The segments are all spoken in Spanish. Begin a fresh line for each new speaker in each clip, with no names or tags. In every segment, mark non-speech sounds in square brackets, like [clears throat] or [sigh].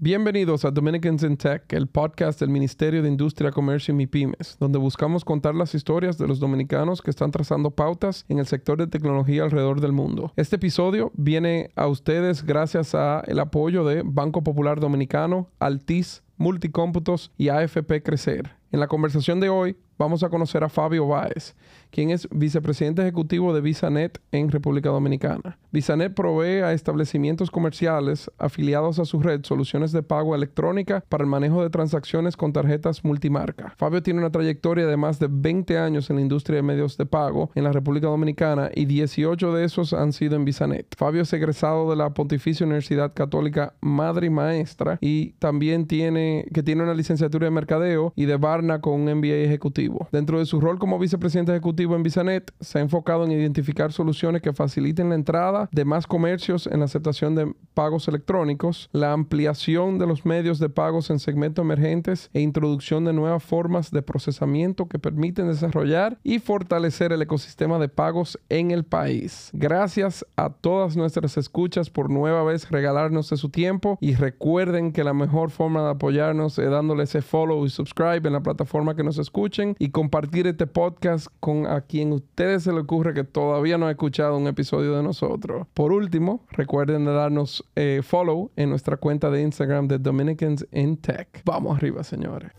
Bienvenidos a Dominicans in Tech, el podcast del Ministerio de Industria, Comercio y MIPIMES, donde buscamos contar las historias de los dominicanos que están trazando pautas en el sector de tecnología alrededor del mundo. Este episodio viene a ustedes gracias a el apoyo de Banco Popular Dominicano, Altis, Multicómputos y AFP Crecer. En la conversación de hoy vamos a conocer a Fabio Báez, quien es vicepresidente ejecutivo de VisaNet en República Dominicana. VisaNet provee a establecimientos comerciales afiliados a su red soluciones de pago electrónica para el manejo de transacciones con tarjetas multimarca. Fabio tiene una trayectoria de más de 20 años en la industria de medios de pago en la República Dominicana y 18 de esos han sido en VisaNet. Fabio es egresado de la Pontificia Universidad Católica Madre y Maestra y también tiene que tiene una licenciatura de mercadeo y de Barna con un MBA ejecutivo. Dentro de su rol como vicepresidente ejecutivo en VisaNet, se ha enfocado en identificar soluciones que faciliten la entrada de más comercios en la aceptación de pagos electrónicos, la ampliación de los medios de pagos en segmentos emergentes e introducción de nuevas formas de procesamiento que permiten desarrollar y fortalecer el ecosistema de pagos en el país. Gracias a todas nuestras escuchas por nueva vez regalarnos de su tiempo y recuerden que la mejor forma de apoyarnos es dándole ese follow y subscribe en la plataforma que nos escuchen y compartir este podcast con a quien ustedes se le ocurre que todavía no ha escuchado un episodio de nosotros. Por último, recuerden de darnos eh, follow en nuestra cuenta de Instagram de Dominicans in Tech. Vamos arriba, señores.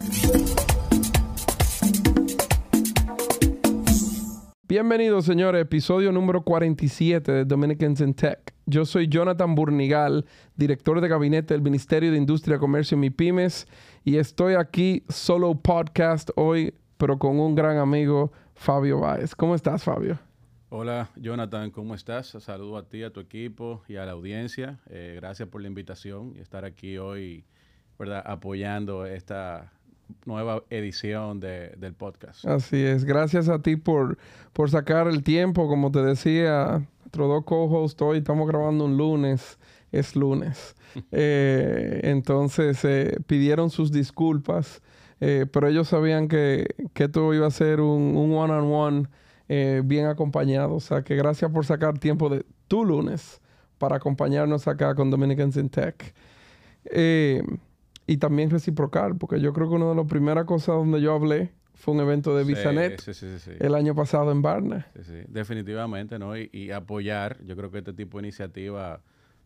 Bienvenidos, señores, episodio número 47 de Dominicans in Tech. Yo soy Jonathan Burnigal, director de gabinete del Ministerio de Industria, Comercio y MIPIMES, y estoy aquí solo podcast hoy, pero con un gran amigo, Fabio Báez. ¿Cómo estás, Fabio?
Hola Jonathan, ¿cómo estás? Saludo a ti, a tu equipo y a la audiencia. Eh, gracias por la invitación y estar aquí hoy, ¿verdad? Apoyando esta nueva edición del podcast.
Así es, gracias a ti por, por sacar el tiempo, como te decía, nuestros dos co-hosts hoy estamos grabando un lunes, es lunes. [laughs] eh, entonces eh, pidieron sus disculpas, eh, pero ellos sabían que, que esto iba a ser un one-on-one. On one eh, bien acompañado. O sea que gracias por sacar tiempo de tu lunes para acompañarnos acá con Dominicans in Tech. Y también reciprocar, porque yo creo que una de las primeras cosas donde yo hablé fue un evento de VisaNet sí, sí, sí, el año pasado en Barna.
Definitivamente, ¿no? Y, apoyar, yo creo que este tipo de iniciativas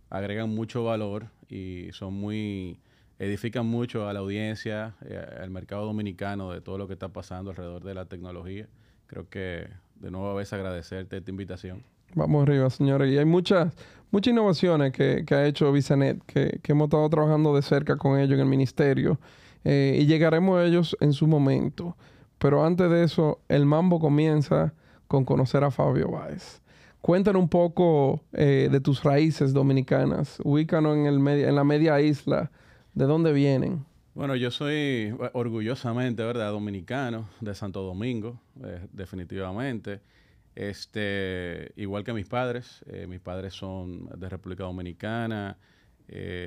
agregan mucho valor y son muy edifican mucho a la audiencia, eh, al mercado dominicano de todo lo que está pasando alrededor de la tecnología. Creo que de nuevo a veces agradecerte esta invitación.
Vamos arriba, señores. Y hay muchas, muchas innovaciones que, ha hecho Visanet, que, hemos estado trabajando de cerca con ellos en el ministerio. Eh, y llegaremos a ellos en su momento. Pero antes de eso, el mambo comienza con conocer a Fabio Báez. Cuéntanos un poco eh, de tus raíces dominicanas. Ubícanos en, el media, en la media isla. ¿De dónde vienen?
Bueno, yo soy eh, orgullosamente, ¿verdad? Dominicano de Santo Domingo, definitivamente. Este, igual que mis padres, eh, mis padres son de República Dominicana.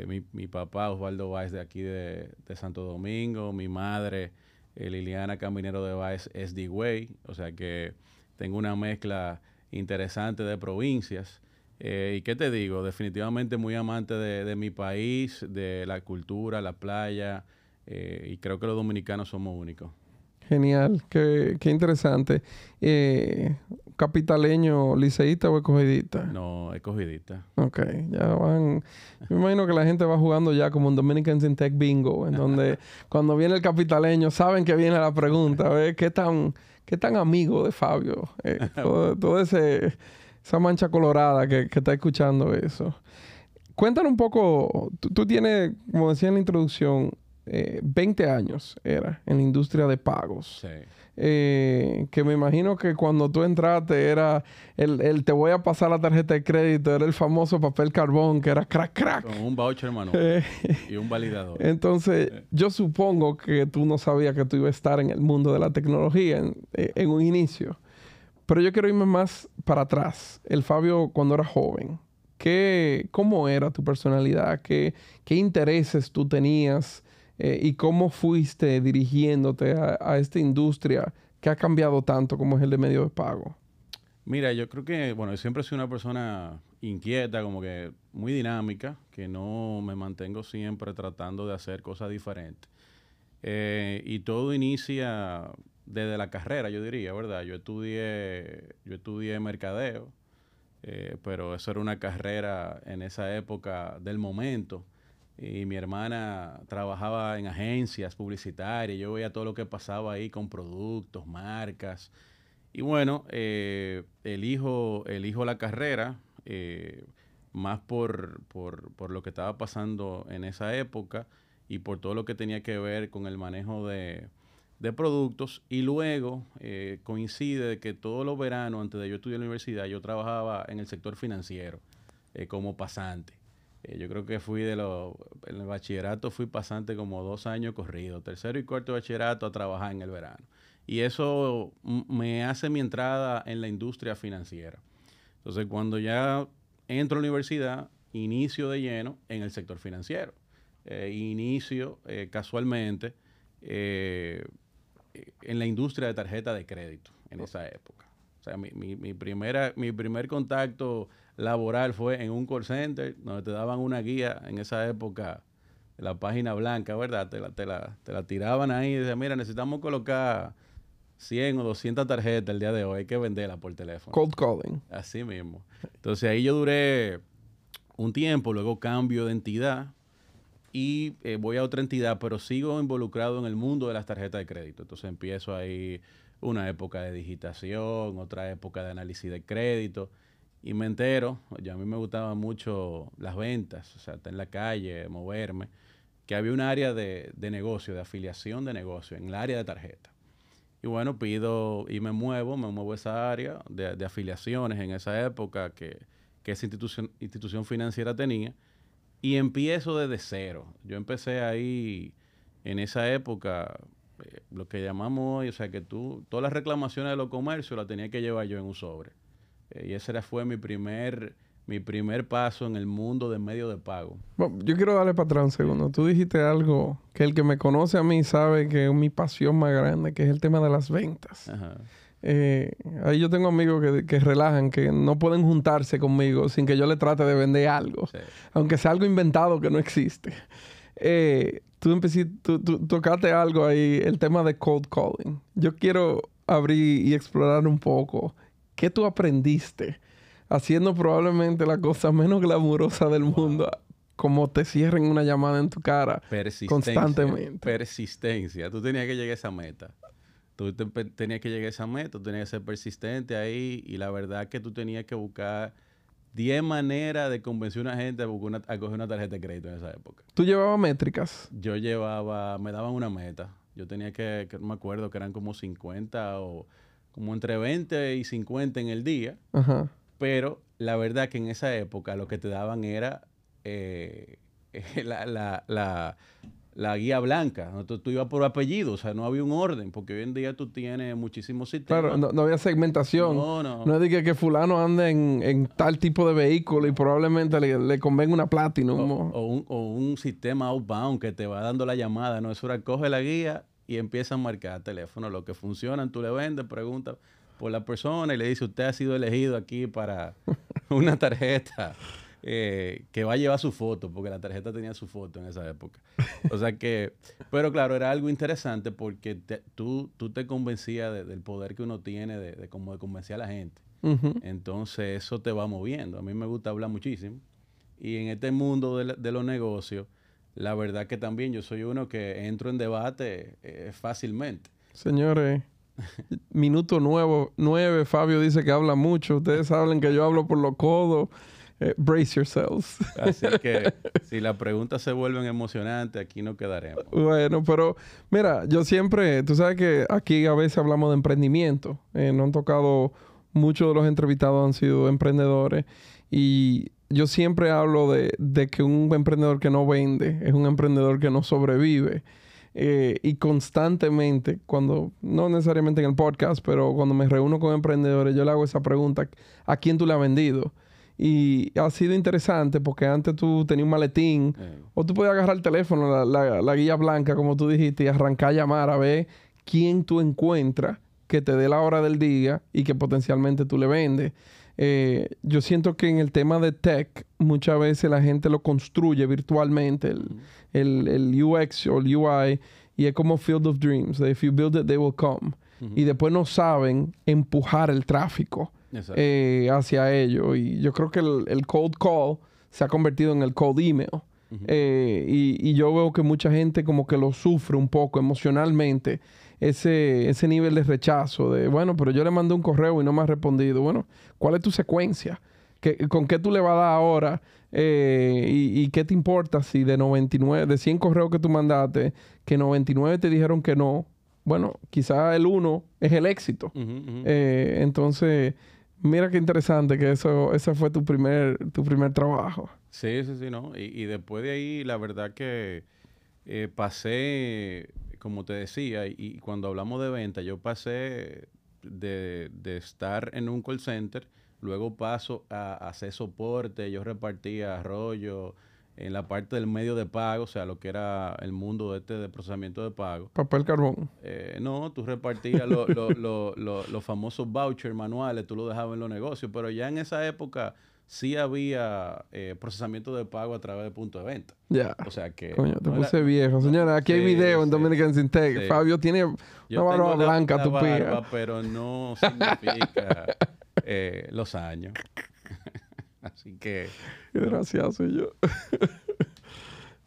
mi, papá Osvaldo Báez de aquí de, Santo Domingo, mi madre Liliana Caminero de Báez es de Higüey, o sea que tengo una mezcla interesante de provincias. ¿Y qué te digo? Definitivamente muy amante de, de, mi país, de la cultura, la playa, eh, y creo que los dominicanos somos únicos.
Genial, qué, qué interesante. Eh, ¿Capitaleño, liceísta o escogidista?
No, escogidista.
Ok, ya van. Me imagino que la gente va jugando ya como un Dominican Sin Tech Bingo, en donde [laughs] cuando viene el capitaleño saben que viene la pregunta, ver qué tan, qué tan amigo de Fabio. Eh, [laughs] todo, ese esa mancha colorada que, que, está escuchando eso. Cuéntanos un poco, tú, tú tienes, como decía en la introducción, 20 eh, años era en la industria de pagos. Sí. Eh, que me imagino que cuando tú entraste era el, te voy a pasar la tarjeta de crédito, era el famoso papel carbón que era crack crack.
Con un voucher hermano. [laughs] y un validador.
Entonces, yo supongo que tú no sabías que tú ibas a estar en el mundo de la tecnología en, en un inicio. Pero yo quiero irme más para atrás. El Fabio cuando era joven. ¿Qué, ¿Cómo era tu personalidad? ¿Qué, qué intereses tú tenías? Eh, y cómo fuiste dirigiéndote a, esta industria que ha cambiado tanto como es el de medio de pago.
Mira, yo creo que, bueno, siempre he sido una persona inquieta, como que muy dinámica, que no me mantengo siempre tratando de hacer cosas diferentes. Eh, y todo inicia desde la carrera, yo diría, ¿verdad? Yo estudié, yo estudié mercadeo, eh, pero eso era una carrera en esa época del momento. Y mi hermana trabajaba en agencias publicitarias, yo veía todo lo que pasaba ahí con productos, marcas. Y bueno, eh, elijo, elijo la carrera, eh, más por, por, por, lo que estaba pasando en esa época y por todo lo que tenía que ver con el manejo de, de productos. Y luego eh, coincide que todos los veranos, antes de yo estudiar en la universidad, yo trabajaba en el sector financiero eh, como pasante. Eh, yo creo que fui de los, en el bachillerato fui pasante como dos años corrido, tercero y cuarto bachillerato a trabajar en el verano. Y eso me hace mi entrada en la industria financiera. Entonces, cuando ya entro a la universidad, inicio de lleno en el sector financiero. Eh, inicio eh, casualmente eh, en la industria de tarjeta de crédito en esa época. Sea, mi, mi, primera, mi primer contacto laboral fue en un call center donde te daban una guía en esa época, la página blanca, ¿verdad? Te la, te la, te la tiraban ahí y decían, mira, necesitamos colocar 100 o 200 tarjetas el día de hoy, hay que venderla por teléfono.
Cold calling.
Así mismo. Entonces ahí yo duré un tiempo, luego cambio de entidad y eh, voy a otra entidad, pero sigo involucrado en el mundo de las tarjetas de crédito. Entonces empiezo ahí una época de digitación, otra época de análisis de crédito y me entero, ya a mí me gustaban mucho las ventas, o sea, estar en la calle, moverme, que había un área de, de negocio, de afiliación de negocio, en el área de tarjeta. Y bueno, pido y me muevo, me muevo esa área de, afiliaciones en esa época que, esa institución, institución financiera tenía. Y empiezo desde cero. Yo empecé ahí en esa época, eh, lo que llamamos hoy, o sea, que tú, todas las reclamaciones de los comercios las tenía que llevar yo en un sobre. Eh, y ese fue mi primer mi primer paso en el mundo de medio de pago.
yo quiero darle para atrás un segundo. Tú dijiste algo que el que me conoce a mí sabe que es mi pasión más grande, que es el tema de las ventas. Eh, ahí yo tengo amigos que, relajan, que no pueden juntarse conmigo sin que yo le trate de vender algo, aunque sea algo inventado que no existe. Eh, tú, empecé, tú, tocaste algo ahí, el tema de cold calling. Yo quiero abrir y explorar un poco. ¿Qué tú aprendiste? haciendo probablemente la cosa menos glamurosa del mundo, como te cierren una llamada en tu cara constantemente.
Persistencia. Tú tenías que llegar a esa meta. Tú tenías que llegar a esa meta, tú tenías que ser persistente ahí y la verdad es que tú tenías que buscar 10 maneras de convencer a una gente a, a coger una tarjeta de crédito en esa época.
¿Tú llevabas métricas?
Yo llevaba, me daban una meta. Yo tenía que, que no me acuerdo que eran como 50 o como entre 20 y 50 en el día. Ajá. Pero la verdad que en esa época lo que te daban era eh, [laughs] la, guía blanca. Tú, tú, ibas por apellido, o sea, no había un orden, porque hoy en día tú tienes muchísimos sistemas.
Claro, no, había segmentación. No, no. No es de que, fulano ande en, tal tipo de vehículo y probablemente le, le convenga una Platinum.
O, un, o un sistema outbound que te va dando la llamada, ¿no? Eso era, coge la guía y empieza a marcar teléfono. Lo que funciona, tú le vendes, preguntas por la persona y le dice, usted ha sido elegido aquí para [laughs] una tarjeta eh, que va a llevar su foto, porque la tarjeta tenía su foto en esa época. O sea que, [laughs] pero claro, era algo interesante porque tú, tú te convencías del poder que uno tiene de, de, como de convencer a la gente. Entonces eso te va moviendo. A mí me gusta hablar muchísimo. Y en este mundo de, de los negocios, la verdad que también yo soy uno que entro en debate eh, fácilmente.
Señores, Minuto nuevo, nueve, Fabio dice que habla mucho. Ustedes saben que yo hablo por los codos. Eh, brace yourselves.
Así que [laughs] si las preguntas se vuelven emocionantes, aquí no quedaremos.
Bueno, pero mira, yo siempre, tú sabes que aquí a veces hablamos de emprendimiento. Eh, no han tocado, muchos de los entrevistados han sido emprendedores. Y yo siempre hablo de, de que un emprendedor que no vende es un emprendedor que no sobrevive. Eh, y constantemente, cuando, no necesariamente en el podcast, pero cuando me reúno con emprendedores, yo le hago esa pregunta, ¿a quién tú le has vendido? Y ha sido interesante porque antes tú tenías un maletín o tú podías agarrar el teléfono, la, guía blanca, como tú dijiste, y arrancar a llamar a ver quién tú encuentras que te dé la hora del día y que potencialmente tú le vendes. eh, yo siento que en el tema de tech, muchas veces la gente lo construye virtualmente, el, el, UX o el UI, y es como Field of Dreams. If you build it, they will come. Y después no saben empujar el tráfico eh, hacia ello. Y yo creo que el, el, cold call se ha convertido en el cold email. Eh, y, y, yo veo que mucha gente como que lo sufre un poco emocionalmente ese, ese nivel de rechazo de, bueno, pero yo le mandé un correo y no me ha respondido. Bueno, ¿cuál es tu secuencia? ¿Qué, ¿Con qué tú le vas a dar ahora? Eh, y, qué te importa si de 99, de 100 correos que tú mandaste, que 99 te dijeron que no? Bueno, quizá el 1 es el éxito. Eh, entonces, mira qué interesante que eso, ese fue tu primer, tu primer trabajo.
Sí, sí, sí, ¿no? Y, después de ahí, la verdad que eh, pasé como te decía, y, cuando hablamos de venta, yo pasé de, estar en un call center, luego paso a, hacer soporte, yo repartía rollo en la parte del medio de pago, o sea, lo que era el mundo este de procesamiento de pago.
Papel carbón.
Eh, no, tú repartías [laughs] los famosos vouchers manuales, tú lo dejabas en los negocios, pero ya en esa época sí había eh, procesamiento de pago a través de punto de venta.
Ya.
O sea que.
Coño, te puse viejo. Señora, aquí hay video en Dominican Syntec. Fabio tiene una barba blanca, tu barba,
pero no significa [laughs] eh, los años. [laughs] Así que.
Qué desgraciado soy yo. [laughs]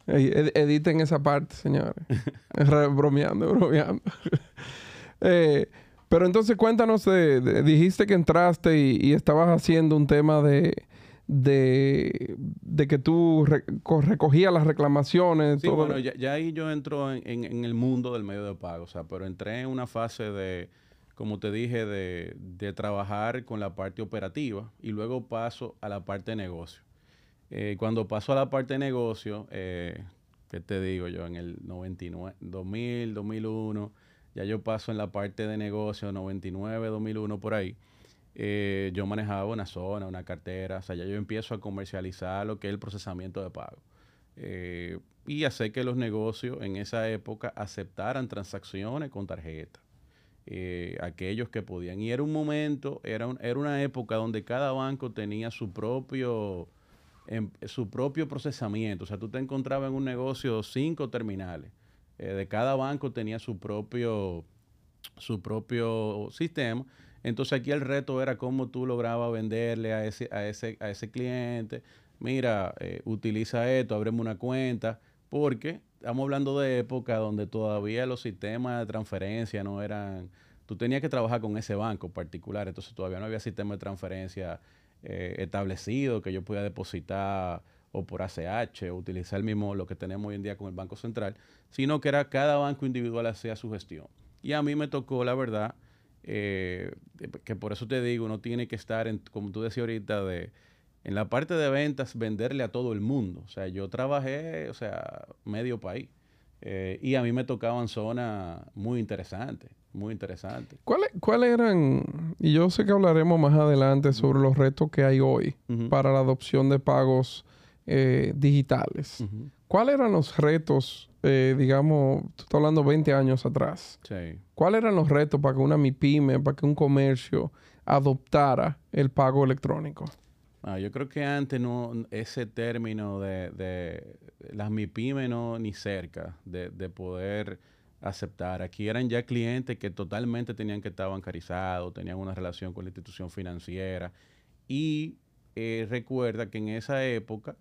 editen esa parte, señores. [laughs] bromeando, bromeando. [laughs] eh, pero entonces cuéntanos, de, dijiste que entraste y, estabas haciendo un tema de, de, que tú recogías las reclamaciones.
Sí, bueno, ya, ahí yo entro en, el mundo del medio de pago, o sea, pero entré en una fase de, como te dije, de, trabajar con la parte operativa y luego paso a la parte de negocio. Eh, cuando paso a la parte de negocio, eh, ¿qué te digo yo? En el 99, 2000, 2001 ya yo paso en la parte de negocio 99, 2001 por ahí. Eh, yo manejaba una zona, una cartera, o sea, ya yo empiezo a comercializar lo que es el procesamiento de pago. Y hacer que los negocios en esa época aceptaran transacciones con tarjeta. Eh, aquellos que podían. Y era un momento, era, era una época donde cada banco tenía su propio, em, su propio procesamiento. O sea, tú te encontrabas en un negocio cinco terminales eh, de cada banco tenía su propio, su propio sistema. Entonces aquí el reto era cómo tú lograbas venderle a ese, a ese, a ese cliente, mira, eh, utiliza esto, abremos una cuenta, porque estamos hablando de época donde todavía los sistemas de transferencia no eran, tú tenías que trabajar con ese banco particular, entonces todavía no había sistema de transferencia eh, establecido que yo pudiera depositar o por ACH o utilizar mismo lo que tenemos hoy en día con el Banco Central, sino que era cada banco individual hacía su gestión. Y a mí me tocó, la verdad, eh, que por eso te digo, uno tiene que estar, en, como tú decías ahorita, de, en la parte de ventas, venderle a todo el mundo. O sea, yo trabajé, o sea, medio país. Eh, y a mí me tocaban zonas muy interesantes, muy interesantes.
¿Cuáles cuál eran, y yo sé que hablaremos más adelante sobre los retos que hay hoy para la adopción de pagos eh, digitales. ¿Cuáles eran los retos, eh, digamos, tú estás hablando 20 años atrás?
Sí.
¿Cuáles eran los retos para que una MIPYME, para que un comercio adoptara el pago electrónico?
Ah, yo creo que antes no, ese término de, de las MIPYME no ni cerca de, poder aceptar. Aquí eran ya clientes que totalmente tenían que estar bancarizados, tenían una relación con la institución financiera. Y eh, recuerda que en esa época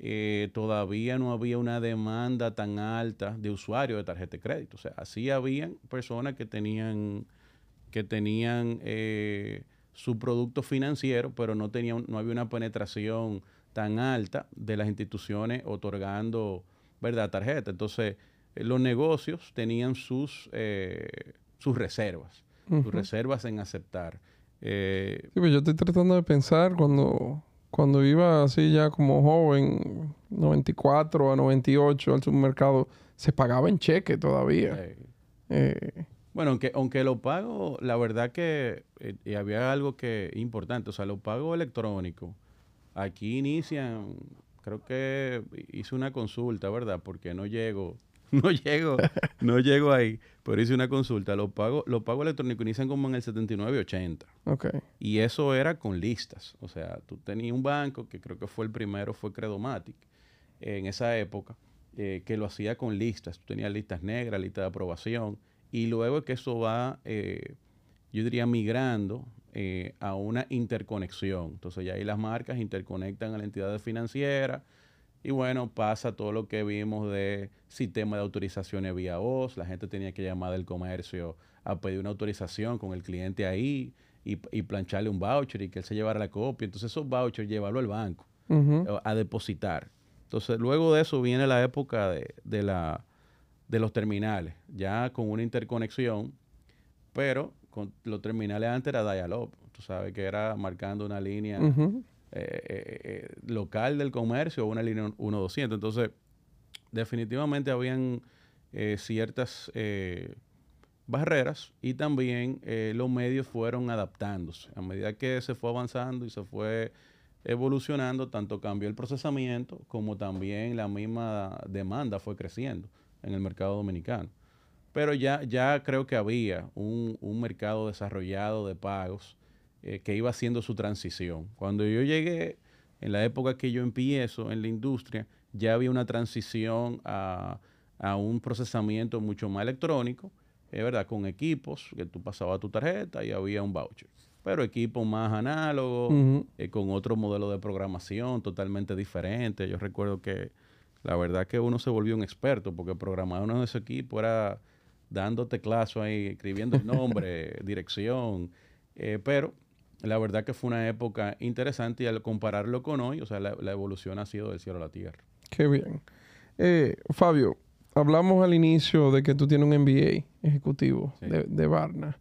eh, todavía no había una demanda tan alta de usuarios de tarjeta de crédito. O sea, así habían personas que tenían, que tenían eh, su producto financiero, pero no, tenían, no había una penetración tan alta de las instituciones otorgando ¿verdad? tarjeta. Entonces, eh, los negocios tenían sus, sus reservas, sus reservas en aceptar.
sí, pues yo estoy tratando de pensar cuando cuando iba así ya como joven, 94 a 98 al supermercado, se pagaba en cheque todavía.
Eh, bueno, aunque, aunque lo pago, la verdad que eh, había algo que importante, o sea, los pagos electrónicos, aquí inician, creo que hice una consulta, ¿verdad? Porque no llego [laughs] no llego, no llego ahí, pero hice una consulta. Los pagos, los pagos electrónicos inician como en el 79 y 80.
Okay.
Y eso era con listas. O sea, tú tenías un banco, que creo que fue el primero, fue Credomatic, en esa época, eh, que lo hacía con listas. Tú tenías listas negras, listas de aprobación. Y luego que eso va, eh, yo diría, migrando eh, a una interconexión. Entonces ya ahí las marcas interconectan a la entidad financiera y bueno, pasa todo lo que vimos de sistema de autorizaciones vía voz. La gente tenía que llamar del comercio a pedir una autorización con el cliente ahí y, plancharle un voucher y que él se llevara la copia. Entonces esos vouchers llevarlo al banco a depositar. Entonces luego de eso viene la época de, la, de los terminales, ya con una interconexión, pero con los terminales antes era dial-up. Tú sabes que era marcando una línea eh, eh, eh, local del comercio o una línea 1-200. Entonces, definitivamente habían ciertas barreras y también los medios fueron adaptándose. A medida que se fue avanzando y se fue evolucionando, tanto cambió el procesamiento como también la misma demanda fue creciendo en el mercado dominicano. Pero ya, ya creo que había un, un mercado desarrollado de pagos eh, que iba haciendo su transición. Cuando yo llegué, en la época que yo empiezo en la industria, ya había una transición a, un procesamiento mucho más electrónico, es verdad, con equipos, que tú pasabas tu tarjeta y había un voucher. Pero equipos más análogos, eh, con otro modelo de programación totalmente diferente. Yo recuerdo que la verdad que uno se volvió un experto, porque programar uno de esos equipos era dando teclazo ahí, escribiendo el nombre, [laughs] dirección, eh, pero la verdad que fue una época interesante y al compararlo con hoy, o sea, la, evolución ha sido del cielo a la tierra.
Qué bien. Eh, Fabio, hablamos al inicio de que tú tienes un MBA ejecutivo de, de, Barna.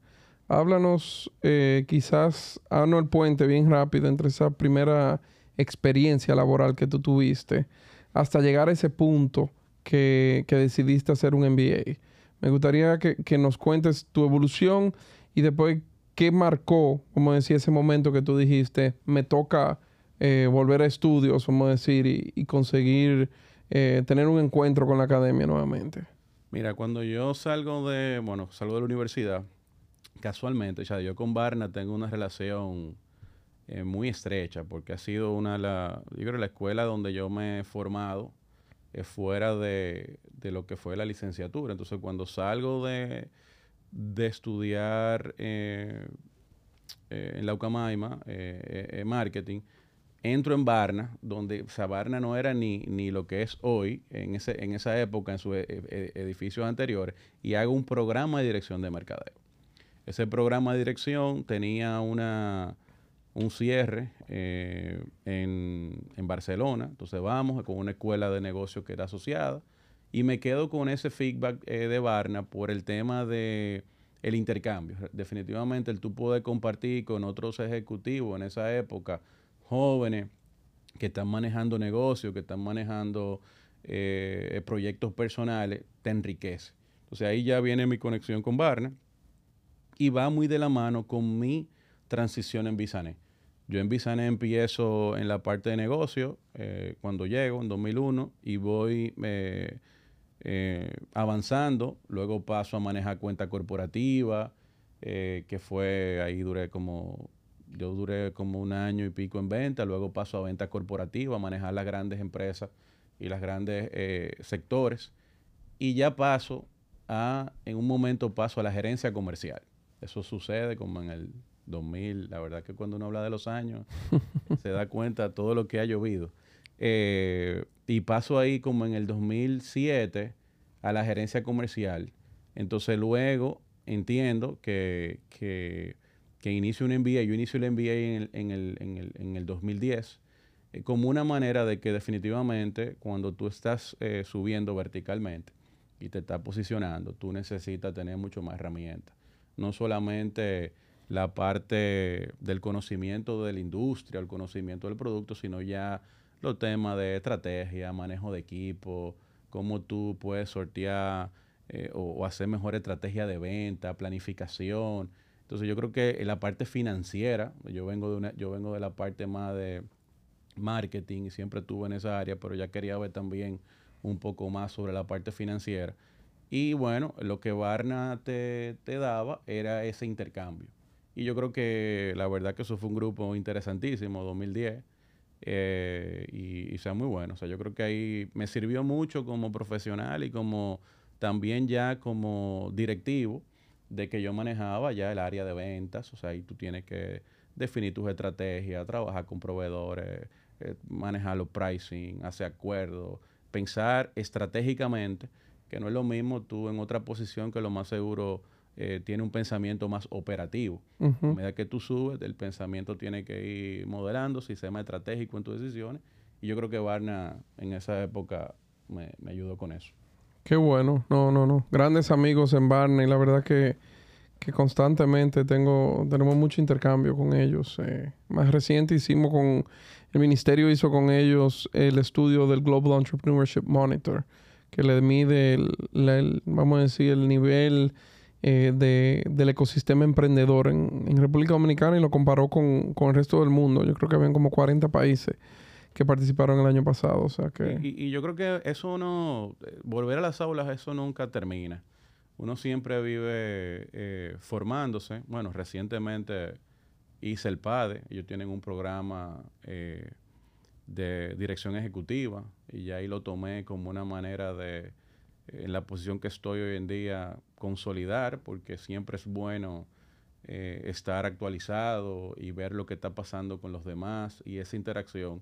Háblanos eh, quizás, haznos el puente bien rápido entre esa primera experiencia laboral que tú tuviste hasta llegar a ese punto que, decidiste hacer un MBA. Me gustaría que, que nos cuentes tu evolución y después ¿qué marcó, como decía, ese momento que tú dijiste, me toca eh, volver a estudios, vamos a decir, y, conseguir eh, tener un encuentro con la academia nuevamente?
Mira, cuando yo salgo de, bueno, salgo de la universidad, casualmente, sea, yo con Barna tengo una relación eh, muy estrecha, porque ha sido una de la, yo creo, la escuela donde yo me he formado fuera de, de lo que fue la licenciatura. Entonces, cuando salgo de de estudiar eh, eh, en la UCAMAIMA, marketing, entro en Barna, donde o sea, Barna no era ni, ni lo que es hoy, en, ese, en esa época, en sus edificios anteriores, y hago un programa de dirección de mercadeo. Ese programa de dirección tenía una, un cierre en, en, Barcelona, entonces vamos con una escuela de negocios que era asociada, y me quedo con ese feedback eh, de Barna por el tema de el intercambio. Definitivamente el tú puedes compartir con otros ejecutivos en esa época, jóvenes que están manejando negocios, que están manejando eh, proyectos personales, te enriquece. Entonces ahí ya viene mi conexión con Barna y va muy de la mano con mi transición en Bisané. Yo en Bisané empiezo en la parte de negocio eh, cuando llego en 2001 y voy eh, avanzando, luego paso a manejar cuenta corporativa, eh, que fue, ahí duré como, yo duré como un año y pico en venta, luego paso a venta corporativa, a manejar las grandes empresas y las grandes eh, sectores, y ya paso a, en un momento paso a la gerencia comercial. Eso sucede como en el 2000, la verdad que cuando uno habla de los años, [laughs] se da cuenta de todo lo que ha llovido. Eh, y paso ahí como en el 2007 a la gerencia comercial. Entonces luego entiendo que, que, que inicio un MBA, yo inicio el MBA en el, en el, en el, en el 2010 eh, como una manera de que definitivamente cuando tú estás eh, subiendo verticalmente y te estás posicionando, tú necesitas tener mucho más herramientas. No solamente la parte del conocimiento de la industria, el conocimiento del producto, sino ya los temas de estrategia, manejo de equipo, cómo tú puedes sortear eh, o, hacer mejor estrategia de venta, planificación. Entonces yo creo que en la parte financiera, yo vengo de una, yo vengo de la parte más de marketing y siempre estuve en esa área, pero ya quería ver también un poco más sobre la parte financiera. Y bueno, lo que Barna te, te daba era ese intercambio. Y yo creo que la verdad que eso fue un grupo interesantísimo, 2010, eh, y, y sea muy bueno. O sea, yo creo que ahí me sirvió mucho como profesional y como también ya como directivo de que yo manejaba ya el área de ventas. O sea, ahí tú tienes que definir tus estrategias, trabajar con proveedores, eh, manejar los pricing, hacer acuerdos, pensar estratégicamente, que no es lo mismo tú en otra posición que lo más seguro eh, tiene un pensamiento más operativo. A medida que tú subes, el pensamiento tiene que ir modelando, sistema estratégico en tus decisiones. Y yo creo que Barna en esa época me, ayudó con eso.
Qué bueno. No, no, no. Grandes amigos en Barna y la verdad que, que constantemente tengo, tenemos mucho intercambio con ellos. Eh, más reciente hicimos con, el ministerio hizo con ellos el estudio del Global Entrepreneurship Monitor, que le mide, el vamos a decir, el nivel eh, de, del ecosistema emprendedor en, República Dominicana y lo comparó con, el resto del mundo. Yo creo que habían como 40 países que participaron el año pasado. O sea que...
y, yo creo que eso no, volver a las aulas, eso nunca termina. Uno siempre vive eh, formándose. Bueno, recientemente hice el PADE. Ellos tienen un programa eh, de dirección ejecutiva y ya ahí lo tomé como una manera de en la posición que estoy hoy en día, consolidar, porque siempre es bueno eh, estar actualizado y ver lo que está pasando con los demás y esa interacción.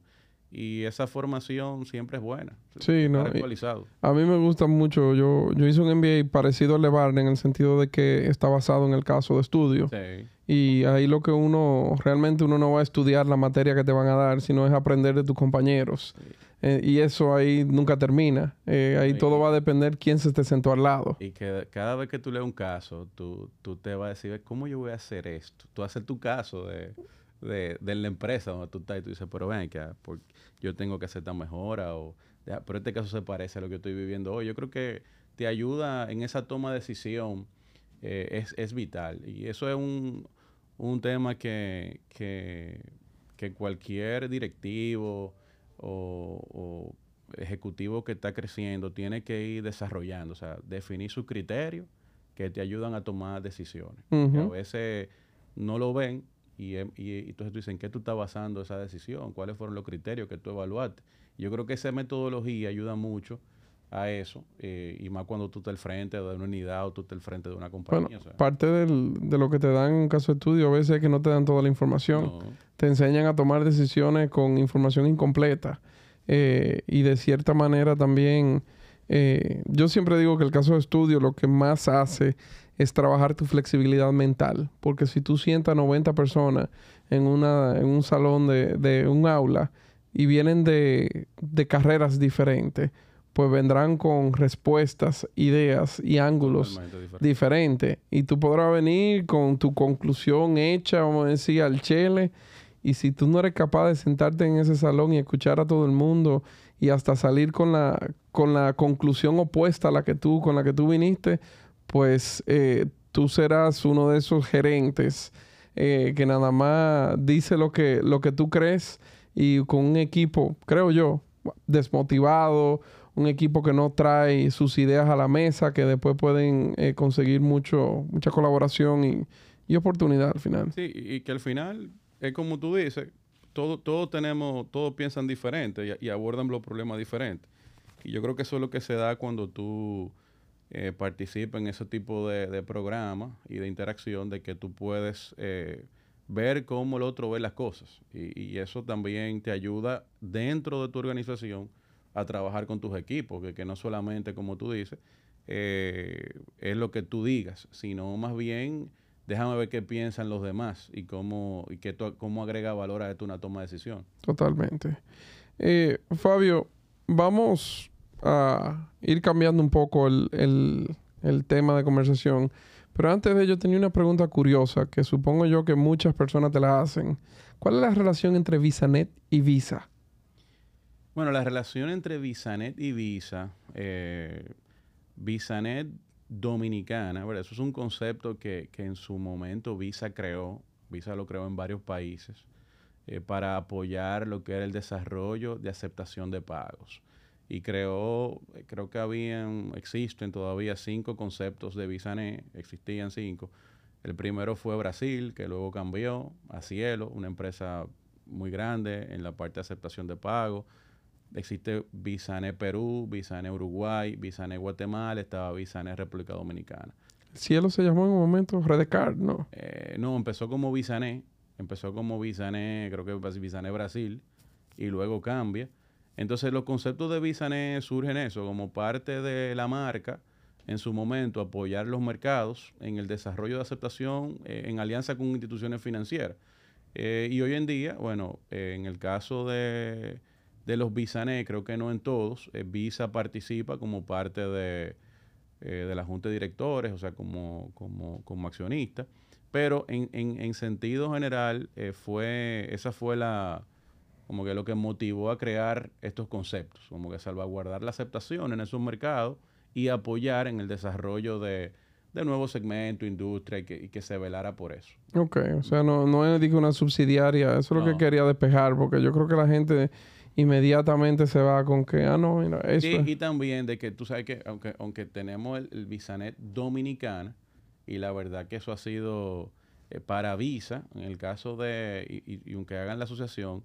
Y esa formación siempre es buena.
Sí, no. Actualizado. A mí me gusta mucho. Yo, yo hice un MBA parecido al de en el sentido de que está basado en el caso de estudio. Sí. Y ahí lo que uno, realmente uno no va a estudiar la materia que te van a dar, sino es aprender de tus compañeros. Eh, y eso ahí nunca termina. Eh, ahí todo va a depender quién se te sentó al lado.
Y que cada vez que tú lees un caso, tú, tú te vas a decir, ¿cómo yo voy a hacer esto? Tú haces tu caso de, de, de, la empresa donde tú estás y tú dices, pero ven, que yo tengo que hacer esta mejora o pero este caso se parece a lo que estoy viviendo hoy. Yo creo que te ayuda en esa toma de decisión, eh, es, es, vital. Y eso es un, un tema que, que, que cualquier directivo, o, ejecutivo que está creciendo tiene que ir desarrollando, o sea, definir sus criterios que te ayudan a tomar decisiones. A veces no lo ven y, y, entonces tú dicen, ¿qué tú estás basando esa decisión? ¿Cuáles fueron los criterios que tú evaluaste? Yo creo que esa metodología ayuda mucho a eso, eh, y más cuando tú estás al frente de una unidad o tú estás al frente de una compañía.
parte de lo que te dan en caso de estudio a veces es que no te dan toda la información. Te enseñan a tomar decisiones con información incompleta. Eh, y de cierta manera también, eh, yo siempre digo que el caso de estudio lo que más hace es trabajar tu flexibilidad mental. Porque si tú sientas 90 personas en, una, en un salón de, de un aula y vienen de, de carreras diferentes, pues vendrán con respuestas, ideas y ángulos diferentes. Y tú podrás venir con tu conclusión hecha, vamos a decir, al chele. Y si tú no eres capaz de sentarte en ese salón y escuchar a todo el mundo y hasta salir con la, con la conclusión opuesta a la que tú, con la que tú viniste, pues eh, tú serás uno de esos gerentes eh, que nada más dice lo que, lo que tú crees y con un equipo, creo yo, desmotivado un equipo que no trae sus ideas a la mesa, que después pueden eh, conseguir mucho, mucha colaboración y, oportunidad al final.
Sí, y que al final es como tú dices, todos todo tenemos, todos piensan diferente y, abordan los problemas diferentes. Y yo creo que eso es lo que se da cuando tú eh, en ese tipo de, programas y de interacción, de que tú puedes eh, ver cómo el otro ve las cosas. Y, y, eso también te ayuda dentro de tu organización a trabajar con tus equipos, que, que no solamente, como tú dices, eh, es lo que tú digas, sino más bien déjame ver qué piensan los demás y cómo, y qué cómo agrega valor a esto una toma de decisión.
Totalmente. Eh, Fabio, vamos a ir cambiando un poco el, el, el, tema de conversación. Pero antes de ello tenía una pregunta curiosa que supongo yo que muchas personas te la hacen. ¿Cuál es la relación entre VisaNet y Visa?
Bueno, la relación entre VisaNet y Visa, eh, VisaNet dominicana, ¿verdad? eso es un concepto que, en su momento Visa creó, Visa lo creó en varios países, eh, para apoyar lo que era el desarrollo de aceptación de pagos. Y creó, creo que habían, existen todavía cinco conceptos de VisaNet, existían cinco. El primero fue Brasil, que luego cambió a Cielo, una empresa muy grande en la parte de aceptación de pago. Existe VisaNet Perú, VisaNet Uruguay, VisaNet Guatemala, estaba VisaNet República Dominicana.
Cielo se llamó en un momento Redecard, ¿no?
Eh, no, empezó como VisaNet, empezó como VisaNet, creo que VisaNet Brasil, y luego cambia. Entonces los conceptos de VisaNet surgen eso, como parte de la marca, en su momento apoyar los mercados en el desarrollo de aceptación eh, en alianza con instituciones financieras. Eh, y hoy en día, bueno, en el caso de, de los VisaNet, creo que no en todos, Visa participa como parte de, de la Junta de Directores, o sea, como, como, como accionista. Pero en, en, en sentido general, fue, esa fue la, como que lo que motivó a crear estos conceptos, como que salvaguardar la aceptación en esos mercados y apoyar en el desarrollo de, de nuevos segmentos, industria y que, se velara por eso.
Ok, o sea, no, no es una subsidiaria, eso es lo que quería despejar, porque yo creo que la gente inmediatamente se va con que, ah, no, mira, eso.
Y, también de que tú sabes que, aunque, aunque tenemos el, Visanet dominicana, y la verdad que eso ha sido eh, para Visa, en el caso de, y, y aunque hagan la asociación,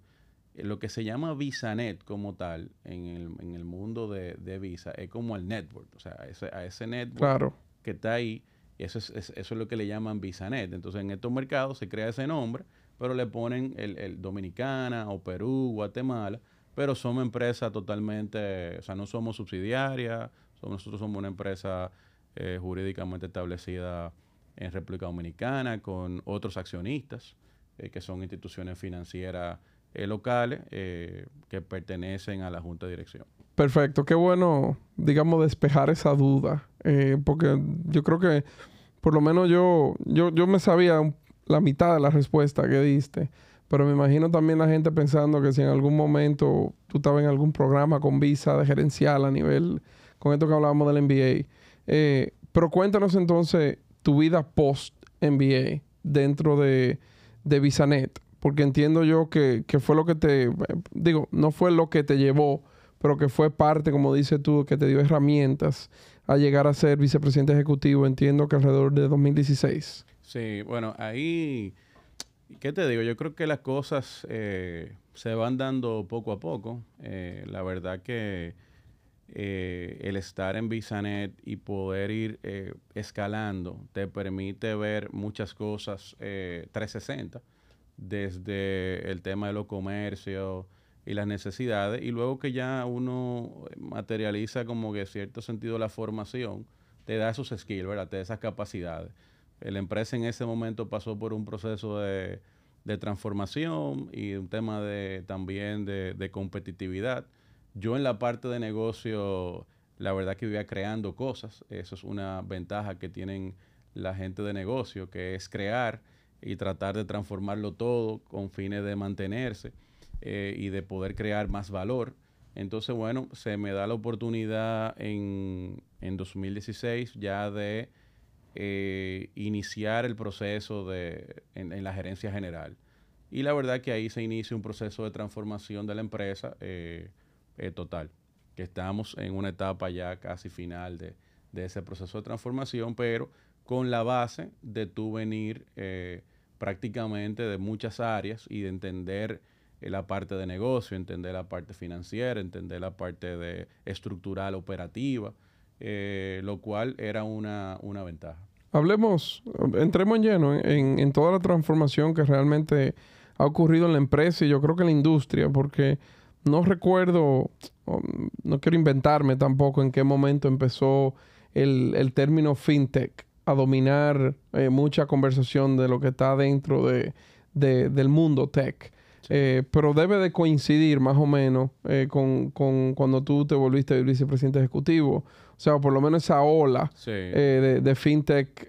lo que se llama VisaNet como tal en el, en el mundo de, de, Visa es como el network, o sea, ese, a ese network que está ahí, eso es, eso es lo que le llaman VisaNet. Entonces en estos mercados se crea ese nombre, pero le ponen el, el Dominicana o Perú, Guatemala, pero somos empresas totalmente, o sea, no somos subsidiarias, nosotros somos una empresa eh, jurídicamente establecida en República Dominicana con otros accionistas, eh, que son instituciones financieras eh, locales eh, que pertenecen a la Junta de Dirección.
Perfecto, qué bueno, digamos, despejar esa duda, eh, porque yo creo que por lo menos yo, yo, yo me sabía la mitad de la respuesta que diste, pero me imagino también la gente pensando que si en algún momento tú estabas en algún programa con visa de gerencial a nivel, con esto que hablábamos del MBA. pero cuéntanos entonces tu vida post MBA dentro de, de VisaNet porque entiendo yo que, fue lo que te, digo, no fue lo que te llevó, pero que fue parte, como dices tú, que te dio herramientas a llegar a ser vicepresidente ejecutivo, entiendo que alrededor de 2016.
Sí, bueno, ahí, ¿qué te digo? Yo creo que las cosas eh, se van dando poco a poco. Eh, la verdad que eh, el estar en Visanet y poder ir escalando te permite ver muchas cosas 360 desde el tema de los comercios y las necesidades, y luego que ya uno materializa como que cierto sentido la formación, te da esos skills, ¿verdad? Te da esas capacidades. La empresa en ese momento pasó por un proceso de, transformación y un tema de, también de, de, competitividad. Yo en la parte de negocio, la verdad que vivía creando cosas. Eso es una ventaja que tienen la gente de negocio, que es crear y tratar de transformarlo todo con fines de mantenerse eh, y de poder crear más valor. Entonces, bueno, se me da la oportunidad en, en 2016 ya de eh, iniciar el proceso de, en, la gerencia general. Y la verdad que ahí se inicia un proceso de transformación de la empresa eh, total, que estamos en una etapa ya casi final de, de, ese proceso de transformación, pero con la base de tú venir prácticamente de muchas áreas y de entender eh, la parte de negocio, entender la parte financiera, entender la parte de estructural operativa, eh, lo cual era una, ventaja.
Hablemos, entremos en lleno en, en, toda la transformación que realmente ha ocurrido en la empresa y yo creo que en la industria, porque no recuerdo, no quiero inventarme tampoco en qué momento empezó el, el término fintech a dominar eh, mucha conversación de lo que está dentro de, del mundo tech. Eh, pero debe de coincidir más o menos eh, con, cuando tú te volviste vicepresidente ejecutivo. O sea, por lo menos esa ola de, fintech,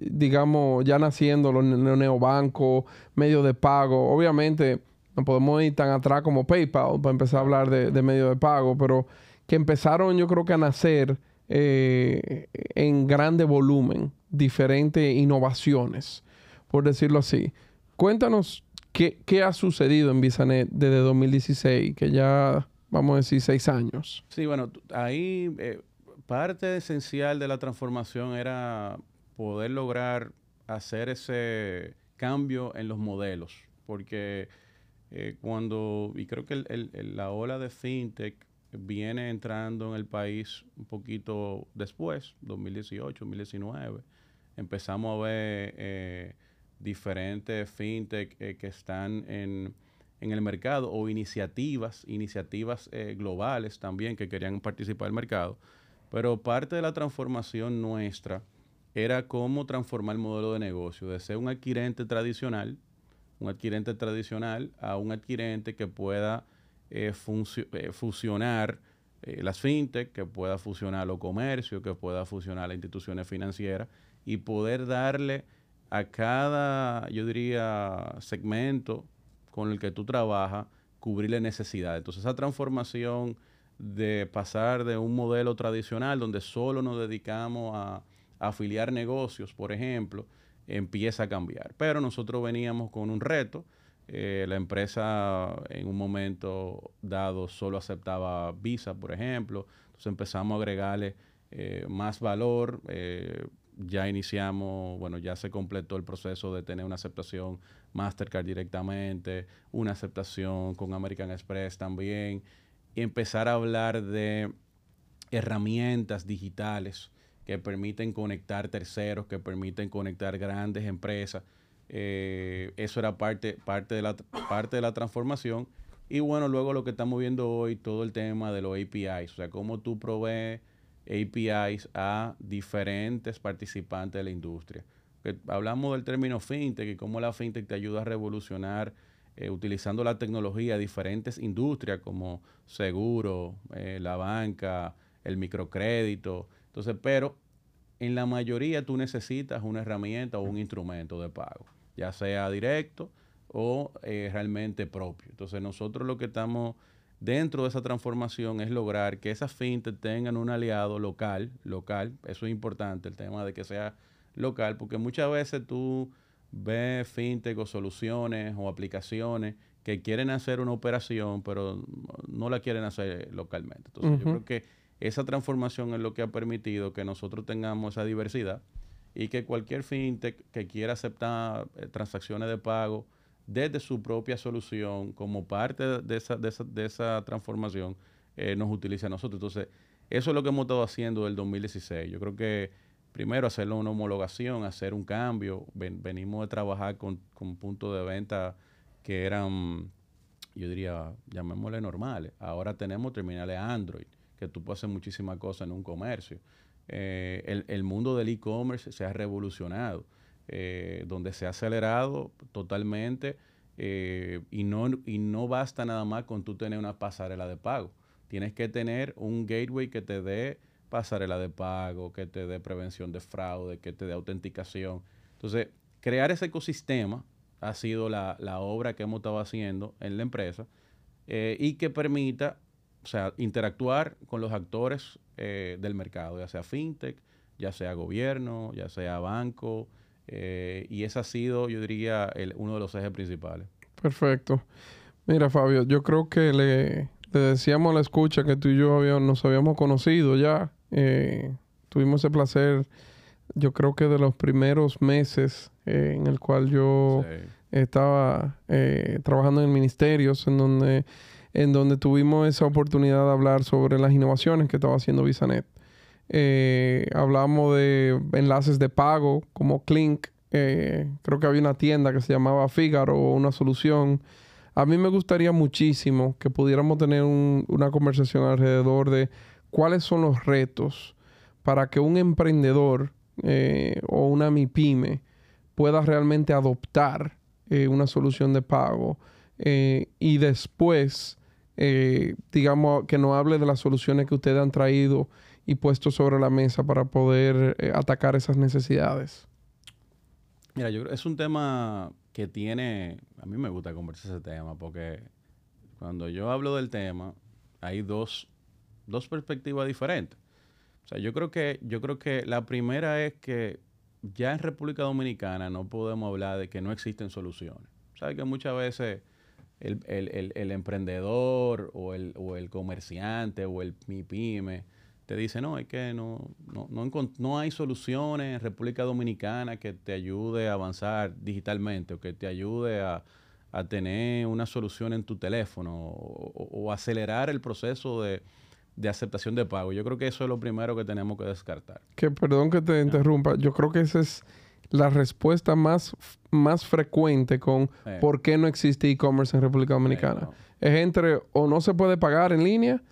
digamos, ya naciendo, los, neobancos, medios de pago. Obviamente, no podemos ir tan atrás como PayPal para empezar a hablar de, de medios de pago, pero que empezaron yo creo que a nacer eh, en grande volumen, diferentes innovaciones, por decirlo así. Cuéntanos qué, ha sucedido en Visanet desde 2016, que ya vamos a decir, seis años.
Sí, bueno, ahí eh, parte esencial de la transformación era poder lograr hacer ese cambio en los modelos, porque eh, cuando, y creo que la ola de fintech viene entrando en el país un poquito después, 2018, 2019, empezamos a ver eh, diferentes fintech eh, que están en, el mercado o iniciativas, iniciativas globales también que querían participar en el mercado, pero parte de la transformación nuestra era cómo transformar el modelo de negocio, de ser un adquirente tradicional, un adquirente tradicional a un adquirente que pueda eh, eh, fusionar eh, las fintech, que pueda fusionar los comercios, que pueda fusionar las instituciones financieras y poder darle a cada, yo diría, segmento con el que tú trabajas, cubrirle necesidades. Entonces esa transformación de pasar de un modelo tradicional donde solo nos dedicamos a afiliar negocios, por ejemplo, empieza a cambiar. Pero nosotros veníamos con un reto. Eh, la empresa en un momento dado solo aceptaba Visa, por ejemplo. Entonces empezamos a agregarle eh, más valor. Eh, ya iniciamos, bueno, ya se completó el proceso de tener una aceptación Mastercard directamente, una aceptación con American Express también, y empezar a hablar de herramientas digitales que permiten conectar terceros, que permiten conectar grandes empresas. Eh, eso era parte, parte, de la, parte de la transformación. Y bueno, luego lo que estamos viendo hoy, todo el tema de los APIs, o sea, cómo tú provees APIs a diferentes participantes de la industria. hablamos del término fintech y cómo la fintech te ayuda a revolucionar eh, utilizando la tecnología diferentes industrias como seguro, eh, la banca, el microcrédito. Entonces, pero en la mayoría tú necesitas una herramienta o un instrumento de pago, ya sea directo o eh, realmente propio. Entonces, nosotros lo que estamos dentro de esa transformación es lograr que esas fintech tengan un aliado local, local, eso es importante, el tema de que sea local, porque muchas veces tú ves fintech o soluciones o aplicaciones que quieren hacer una operación, pero no la quieren hacer localmente. Entonces, yo creo que esa transformación es lo que ha permitido que nosotros tengamos esa diversidad y que cualquier fintech que quiera aceptar eh, transacciones de pago desde su propia solución como parte de esa, de esa, de esa transformación eh, nos utilice a nosotros. Entonces, eso es lo que hemos estado haciendo del 2016. Yo creo que primero hacer una homologación, hacer un cambio. venimos de trabajar con, con puntos de venta que eran, yo diría, llamémosle normales. Ahora tenemos terminales Android que tú puedes hacer muchísimas cosas en un comercio. Eh, el, mundo del e-commerce se ha revolucionado, eh, donde se ha acelerado totalmente eh, y, no, y no basta nada más con tú tener una pasarela de pago. Tienes que tener un gateway que te dé pasarela de pago, que te dé prevención de fraude, que te dé autenticación. Entonces, crear ese ecosistema ha sido la, la obra que hemos estado haciendo en la empresa y que permita o sea, interactuar con los actores eh, del mercado, ya sea fintech, ya sea gobierno, ya sea banco, eh, y ese ha sido, yo diría, uno de los ejes principales.
Perfecto. Mira, Fabio, yo creo que le, decíamos a la escucha que tú y yo nos habíamos conocido ya. Eh, tuvimos ese placer, yo creo que de los primeros meses en el cual yo estaba trabajando en ministerios, en donde en donde tuvimos esa oportunidad de hablar sobre las innovaciones que estaba haciendo Visanet. Eh, hablamos de enlaces de pago como Clink. Eh, creo que había una tienda que se llamaba Figaro o una solución. A mí me gustaría muchísimo que pudiéramos tener una conversación alrededor de cuáles son los retos para que un emprendedor eh, o una MIPYME pueda realmente adoptar una solución de pago y después eh, digamos, que nos hable de las soluciones que ustedes han traído y puesto sobre la mesa para poder eh, atacar esas necesidades.
Mira, yo creo es un tema que tiene, a mí me gusta conversar ese tema porque cuando yo hablo del tema hay dos, dos perspectivas diferentes. O sea, yo creo que yo creo que la primera es que ya en República Dominicana no podemos hablar de que no existen soluciones. Sabes que muchas veces el, emprendedor o el, o el comerciante o el MIPYME te dice, no, es que no, no, no, hay soluciones en República Dominicana que te ayude a avanzar digitalmente o que te ayude a, tener una solución en tu teléfono o, acelerar el proceso de, aceptación de pago. Yo creo que eso es lo primero que tenemos que descartar.
Que perdón que te interrumpa, yo creo que esa es la respuesta más, más frecuente con por qué no existe e-commerce en República Dominicana. Es entre o no se puede pagar en línea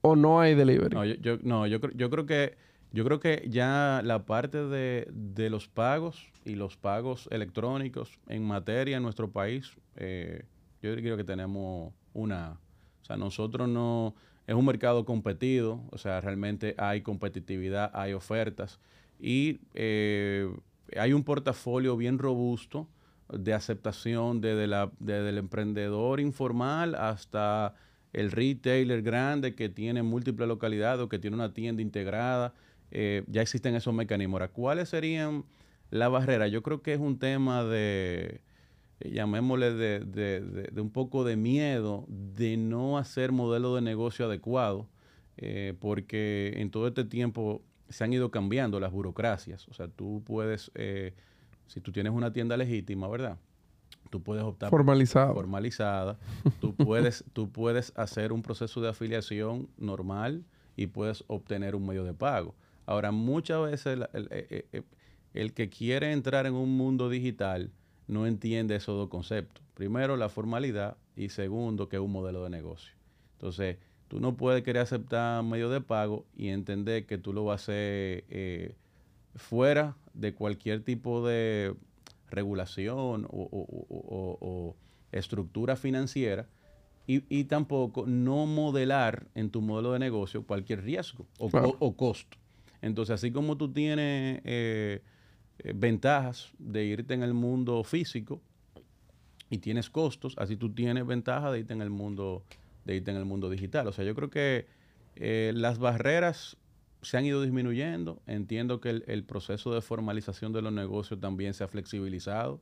o no hay delivery?
No, yo, no, yo, yo, creo que yo creo que ya la parte de, los pagos y los pagos electrónicos en materia en nuestro país, eh, yo creo que tenemos una, o sea, nosotros no, es un mercado competido, o sea, realmente hay competitividad, hay ofertas y eh, hay un portafolio bien robusto de aceptación desde, el emprendedor informal hasta el retailer grande que tiene múltiples localidades o que tiene una tienda integrada, eh, ya existen esos mecanismos. Ahora, ¿cuáles serían las barreras? Yo creo que es un tema de, llamémosle, de, un poco de miedo de no hacer modelo de negocio adecuado, eh, porque en todo este tiempo se han ido cambiando las burocracias. O sea, tú puedes, si tú tienes una tienda legítima, ¿verdad? tú puedes optar
formalizada.
formalizada. tú puedes, tú puedes hacer un proceso de afiliación normal y puedes obtener un medio de pago. Ahora, muchas veces el, eh, eh, el, que quiere entrar en un mundo digital no entiende esos dos conceptos. Primero, la formalidad y segundo, que es un modelo de negocio. Entonces, tú no puedes querer aceptar medio de pago y entender que tú lo vas a hacer eh, fuera de cualquier tipo de regulación o, estructura financiera y, tampoco no modelar en tu modelo de negocio cualquier riesgo o, costo. Entonces, así como tú tienes eh, eh, ventajas de irte en el mundo físico y tienes costos, así tú tienes ventajas de irte en el mundo, de irte en el mundo digital. O sea, yo creo que eh, las barreras se han ido disminuyendo. Entiendo que el, proceso de formalización de los negocios también se ha flexibilizado.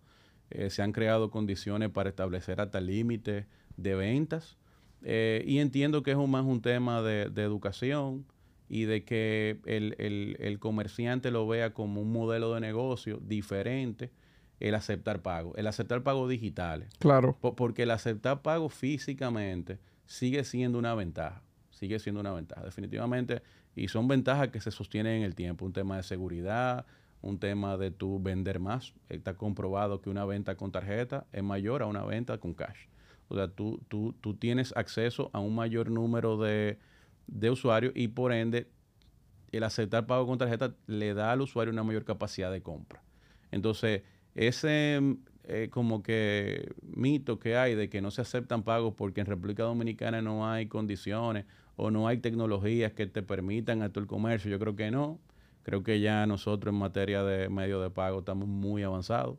Eh, se han creado condiciones para establecer hasta límites de ventas. Eh, y entiendo que es más un tema de, educación y de que el, comerciante lo vea como un modelo de negocio diferente el aceptar pago, el aceptar pagos digitales.
Claro.
porque el aceptar pago físicamente sigue siendo una ventaja, sigue siendo una ventaja. Definitivamente y son ventajas que se sostienen en el tiempo. Un tema de seguridad, un tema de tú vender más. Está comprobado que una venta con tarjeta es mayor a una venta con cash. O sea, tú, tú, tú tienes acceso a un mayor número de, usuarios y por ende el aceptar pago con tarjeta le da al usuario una mayor capacidad de compra. Entonces, ese como que mito que hay de que no se aceptan pagos porque en República Dominicana no hay condiciones o no hay tecnologías que te permitan a el comercio. Yo creo que no. Creo que ya nosotros en materia de medio de pago estamos muy avanzados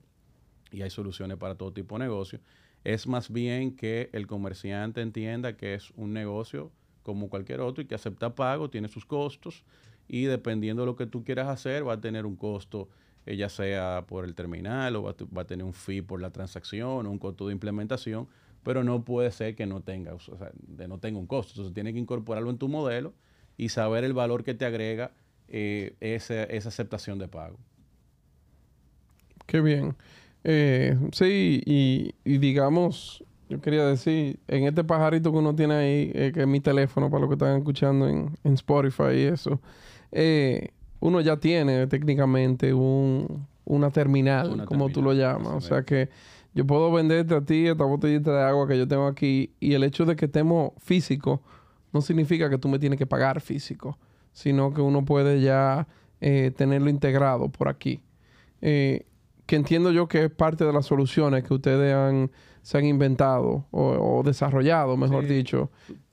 y hay soluciones para todo tipo de negocio. Es más bien que el comerciante entienda que es un negocio como cualquier otro y que acepta pago, tiene sus costos y dependiendo de lo que tú quieras hacer va a tener un costo, ya sea por el terminal o va, va a tener un fee por la transacción o un costo de implementación pero no puede ser que no tenga, o sea, no tenga un costo. Entonces tienes que incorporarlo en tu modelo y saber el valor que te agrega eh, esa, aceptación de pago.
Qué bien. Eh, sí, y, digamos, yo quería decir, en este pajarito que uno tiene ahí, eh, que es mi teléfono para lo que están escuchando en, Spotify y eso, uno ya tiene técnicamente un, una terminal, como tú lo llamas. O sea que yo puedo venderte a ti esta botellita de agua que yo tengo aquí y el hecho de que estemos físico no significa que tú me tienes que pagar físico, sino que uno puede ya eh, tenerlo integrado por aquí. Eh, que entiendo yo que es parte de las soluciones que ustedes han, se han inventado o, desarrollado, mejor dicho.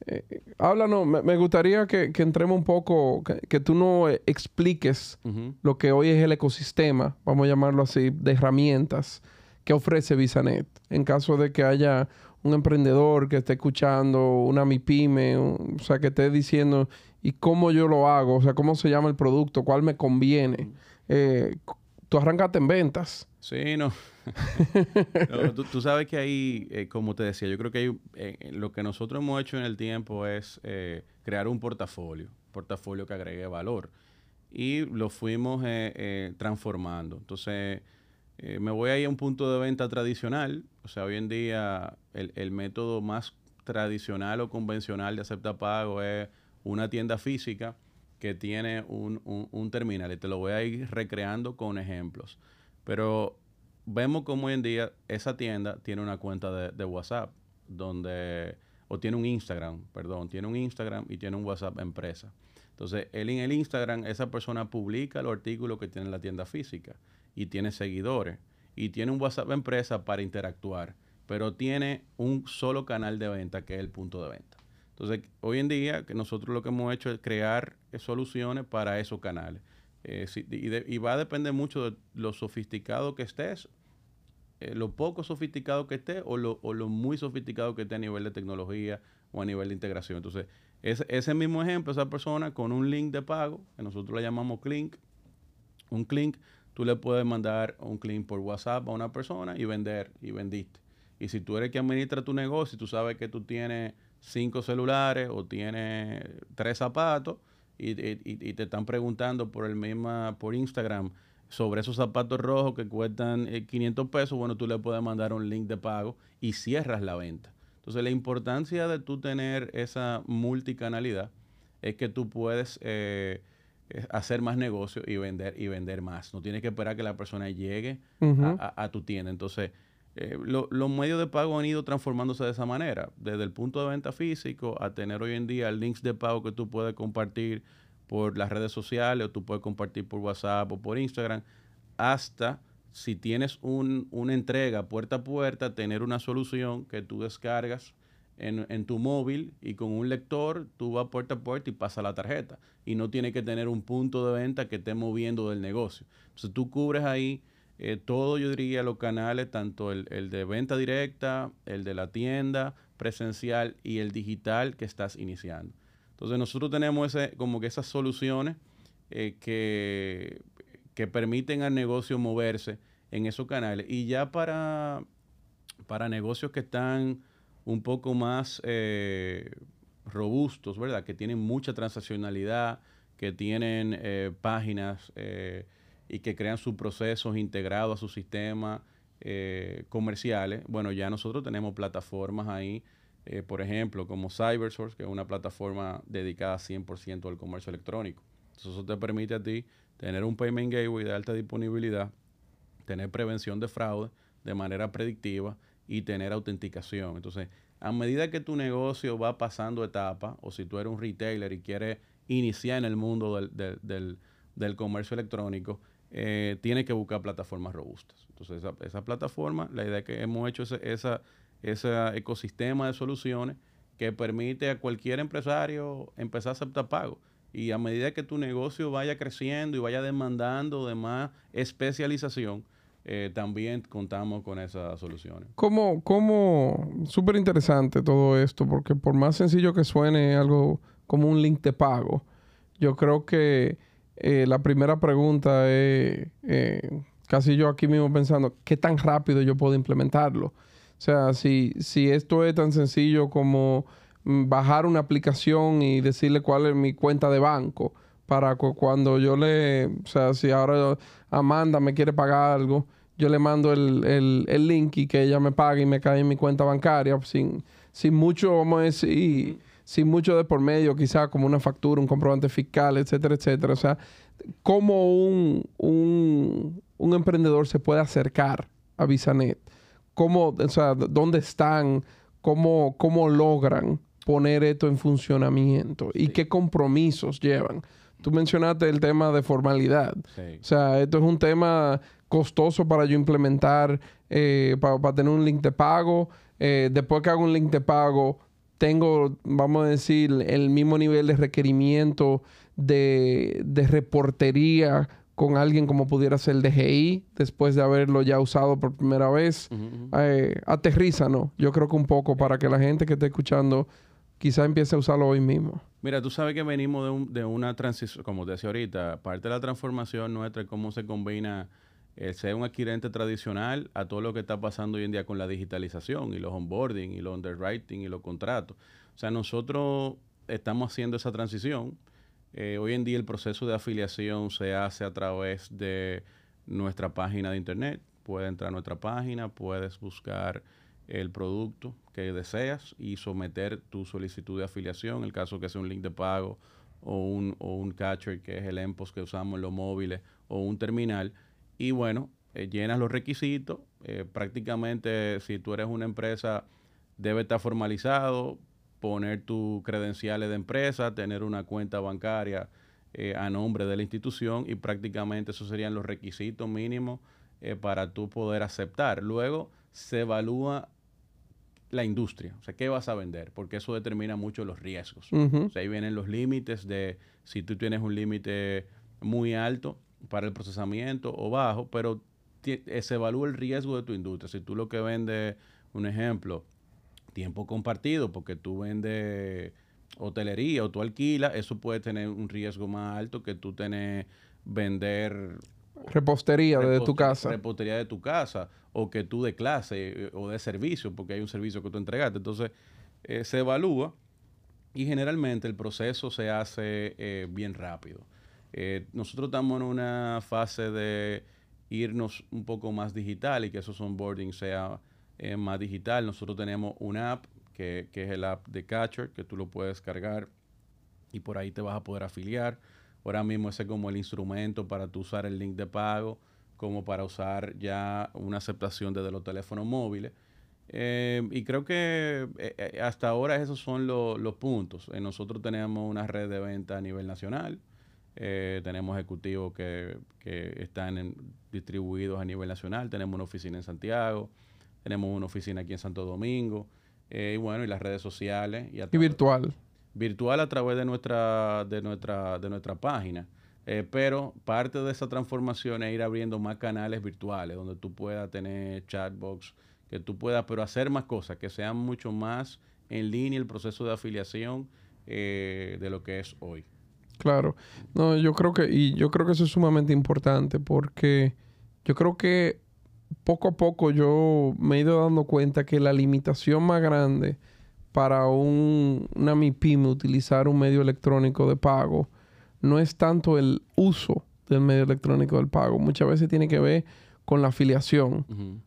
Eh, háblanos, me, gustaría que, entremos un poco, que, tú nos expliques lo que hoy es el ecosistema, vamos a llamarlo así, de herramientas ¿Qué ofrece Visanet? En caso de que haya un emprendedor que esté escuchando, una MIPYME, o sea, que esté diciendo, ¿y cómo yo lo hago? O sea, ¿cómo se llama el producto? ¿Cuál me conviene? Eh, tú arrancaste en ventas.
Sí, no. [laughs] tú, sabes que ahí, eh, como te decía, yo creo que hay, eh, lo que nosotros hemos hecho en el tiempo es eh, crear un portafolio, portafolio que agregue valor. Y lo fuimos transformando. Entonces, me voy a ir a un punto de venta tradicional. O sea, hoy en día el, el método más tradicional o convencional de acepta pago es una tienda física que tiene un, terminal y te lo voy a ir recreando con ejemplos. Pero vemos como hoy en día esa tienda tiene una cuenta de, WhatsApp donde o tiene un Instagram, perdón, tiene un Instagram y tiene un WhatsApp empresa. Entonces, él en el Instagram, esa persona publica los artículos que tiene la tienda física y tiene seguidores y tiene un WhatsApp empresa para interactuar, pero tiene un solo canal de venta que es el punto de venta. Entonces, hoy en día, que nosotros lo que hemos hecho es crear soluciones para esos canales. Eh, y, va a depender mucho de lo sofisticado que estés, eh, lo poco sofisticado que estés o lo, muy sofisticado que esté a nivel de tecnología o a nivel de integración. Entonces, ese, ese mismo ejemplo, esa persona con un link de pago, que nosotros le llamamos Clink, un Clink, tú le puedes mandar un Clink por WhatsApp a una persona y vender, y vendiste. Y si tú eres que administra tu negocio y tú sabes que tú tienes cinco celulares o tienes tres zapatos y, te están preguntando por el misma, por Instagram sobre esos zapatos rojos que cuestan 500 eh, pesos, bueno, tú le puedes mandar un link de pago y cierras la venta. Entonces, la importancia de tú tener esa multicanalidad es que tú puedes eh, eh, hacer más negocio y vender y vender más. No tienes que esperar que la persona llegue a, tu tienda. Entonces, eh, los medios de pago han ido transformándose de esa manera, desde el punto de venta físico a tener hoy en día links de pago que tú puedes compartir por las redes sociales o tú puedes compartir por WhatsApp o por Instagram, hasta si tienes una entrega puerta a puerta, tener una solución que tú descargas en, tu móvil y con un lector tú vas puerta a puerta y pasa la tarjeta y no tienes que tener un punto de venta que esté moviendo del negocio. Entonces tú cubres ahí eh, todo, yo diría, los canales, tanto el, de venta directa, el de la tienda presencial y el digital que estás iniciando. Entonces nosotros tenemos ese, como que esas soluciones eh, que, que permiten al negocio moverse en esos canales. Y ya para, para negocios que están un poco más eh, robustos, ¿verdad? Que tienen mucha transaccionalidad, que tienen páginas y que crean sus procesos integrados a sus sistemas eh, comerciales, bueno, ya nosotros tenemos plataformas ahí, eh, por ejemplo, como CyberSource, que es una plataforma dedicada 100% al comercio electrónico. Entonces, eso te permite a ti tener un payment gateway de alta disponibilidad, tener prevención de fraude de manera predictiva y tener autenticación. Entonces, a medida que tu negocio va pasando etapas, o si tú eres un retailer y quieres iniciar en el mundo del, del comercio electrónico, eh, tiene que buscar plataformas robustas. Entonces, esa, plataforma, la idea que hemos hecho ese, ese ecosistema de soluciones que permite a cualquier empresario empezar a aceptar pago. Y a medida que tu negocio vaya creciendo y vaya demandando de más especialización, eh, también contamos con esas soluciones.
Como, como, súper interesante todo esto, porque por más sencillo que suene algo como un link de pago, yo creo que eh, la primera pregunta es, eh, casi yo aquí mismo pensando, ¿qué tan rápido yo puedo implementarlo? O sea, si, si esto es tan sencillo como mm, bajar una aplicación y decirle cuál es mi cuenta de banco para cuando yo le, o sea, si ahora Amanda me quiere pagar algo, yo le mando el, link y que ella me pague y me cae en mi cuenta bancaria sin, sin mucho, vamos a decir, sin mucho de por medio, quizá como una factura, un comprobante fiscal, etcétera, etcétera. O sea, cómo un, un, emprendedor se puede acercar a Visanet, cómo, o sea, dónde están, cómo, cómo logran poner esto en funcionamiento y qué compromisos llevan. Tú mencionaste el tema de formalidad. O sea, esto es un tema costoso para yo implementar, eh, para, tener un link de pago. Eh, después que hago un link de pago, tengo, vamos a decir, el mismo nivel de requerimiento de, reportería con alguien como pudiera ser el DGI, después de haberlo ya usado por primera vez. Eh, aterriza, ¿no? Yo creo que un poco para que la gente que esté escuchando quizá empiece a usarlo hoy mismo.
Mira, tú sabes que venimos de, una transición, como te decía ahorita, parte de la transformación nuestra es cómo se combina el ser un adquirente tradicional a todo lo que está pasando hoy en día con la digitalización y los onboarding y los underwriting y los contratos. O sea, nosotros estamos haciendo esa transición. Eh, hoy en día el proceso de afiliación se hace a través de nuestra página de internet. Puedes entrar a nuestra página, puedes buscar el producto que deseas y someter tu solicitud de afiliación, en el caso que sea un link de pago o un, o un catcher, que es el EMPOS que usamos en los móviles, o un terminal. Y bueno, eh, llenas los requisitos. Eh, prácticamente, si tú eres una empresa, debe estar formalizado, poner tus credenciales de empresa, tener una cuenta bancaria eh, a nombre de la institución y prácticamente esos serían los requisitos mínimos para tú poder aceptar. Luego se evalúa la industria, o sea, ¿qué vas a vender? Porque eso determina mucho los riesgos. o sea, ahí vienen los límites de si tú tienes un límite muy alto para el procesamiento o bajo, pero eh, se evalúa el riesgo de tu industria. Si tú lo que vendes, un ejemplo, tiempo compartido, porque tú vendes hotelería o tú alquilas, eso puede tener un riesgo más alto que tú tener vender
Repostería de tu casa.
Repostería de tu casa. O que tú de clase eh, o de servicio, porque hay un servicio que tú entregaste. Entonces, eh, se evalúa y generalmente el proceso se hace eh, bien rápido. Nosotros estamos en una fase de irnos un poco más digital y que esos onboarding sea más digital. Nosotros tenemos una app que, que es el app de Catcher, que tú lo puedes cargar y por ahí te vas a poder afiliar Ahora mismo ese es como el instrumento para tú usar el link de pago, como para usar ya una aceptación desde los teléfonos móviles. Eh, y creo que eh, eh, hasta ahora esos son los puntos. nosotros tenemos una red de venta a nivel nacional. Tenemos ejecutivos que, están distribuidos a nivel nacional. Tenemos una oficina en Santiago. Tenemos una oficina aquí en Santo Domingo. y bueno, y las redes sociales.
Y, y virtual
virtual a través de nuestra, de nuestra, de nuestra página. Eh, pero parte de esa transformación es ir abriendo más canales virtuales donde tú puedas tener chatbox, que tú puedas, pero hacer más cosas, que sean mucho más en línea el proceso de afiliación eh, de lo que es hoy.
Claro. No, yo creo que, y yo creo que eso es sumamente importante porque yo creo que poco a poco yo me he ido dando cuenta que la limitación más grande para un, una MIPYME utilizar un medio electrónico de pago no es tanto el uso del medio electrónico del pago. Muchas veces tiene que ver con la afiliación.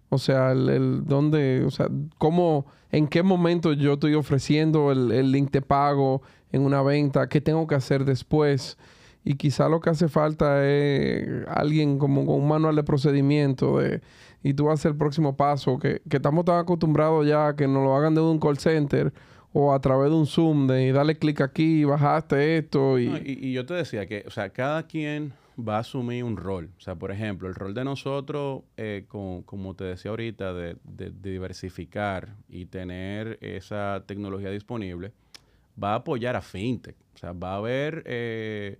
O sea, el, el dónde, o sea, cómo, en qué momento yo estoy ofreciendo el, el, link de pago en una venta, qué tengo que hacer después. Y quizá lo que hace falta es alguien como con un manual de procedimiento de y tú haces el próximo paso, que, estamos tan acostumbrados ya a que nos lo hagan de un call center o a través de un Zoom, de darle clic aquí, bajaste esto. Y...
y, yo te decía que, o sea, cada quien va a asumir un rol. O sea, por ejemplo, el rol de nosotros, eh, como te decía ahorita, de, diversificar y tener esa tecnología disponible, va a apoyar a FinTech. O sea, va a haber... Eh,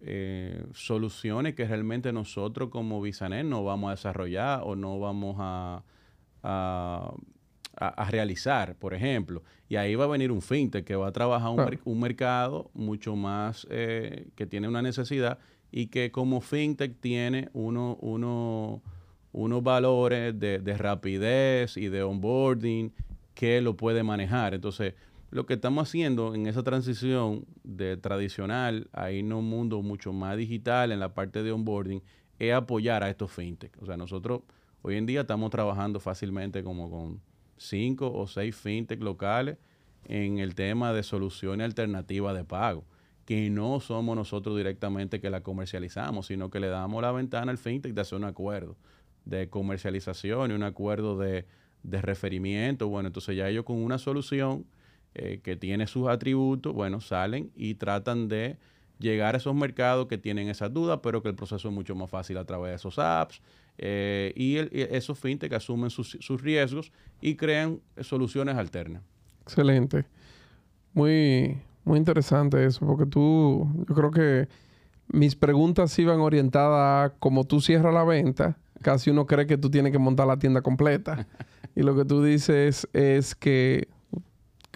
eh, soluciones que realmente nosotros como Bisanet no vamos a desarrollar o no vamos a, a, realizar, por ejemplo. Y ahí va a venir un fintech que va a trabajar un, mercado mucho más eh, que tiene una necesidad y que como fintech tiene uno, uno, unos valores de, de rapidez y de onboarding que lo puede manejar. Entonces, lo que estamos haciendo en esa transición de tradicional a irnos a un mundo mucho más digital en la parte de onboarding es apoyar a estos fintech. O sea, nosotros hoy en día estamos trabajando fácilmente como con cinco o seis fintech locales en el tema de soluciones alternativas de pago, que no somos nosotros directamente que la comercializamos, sino que le damos la ventana al fintech de hacer un acuerdo de comercialización y un acuerdo de, de referimiento. Bueno, entonces ya ellos con una solución eh, que tiene sus atributos, bueno, salen y tratan de llegar a esos mercados que tienen esas dudas, pero que el proceso es mucho más fácil a través de esos apps. Eh, y, esos fintech asumen sus, riesgos y crean soluciones alternas.
Excelente. Muy, muy interesante eso, porque tú, yo creo que mis preguntas iban orientadas a cómo tú cierras la venta. Casi uno cree que tú tienes que montar la tienda completa. [laughs] y lo que tú dices es que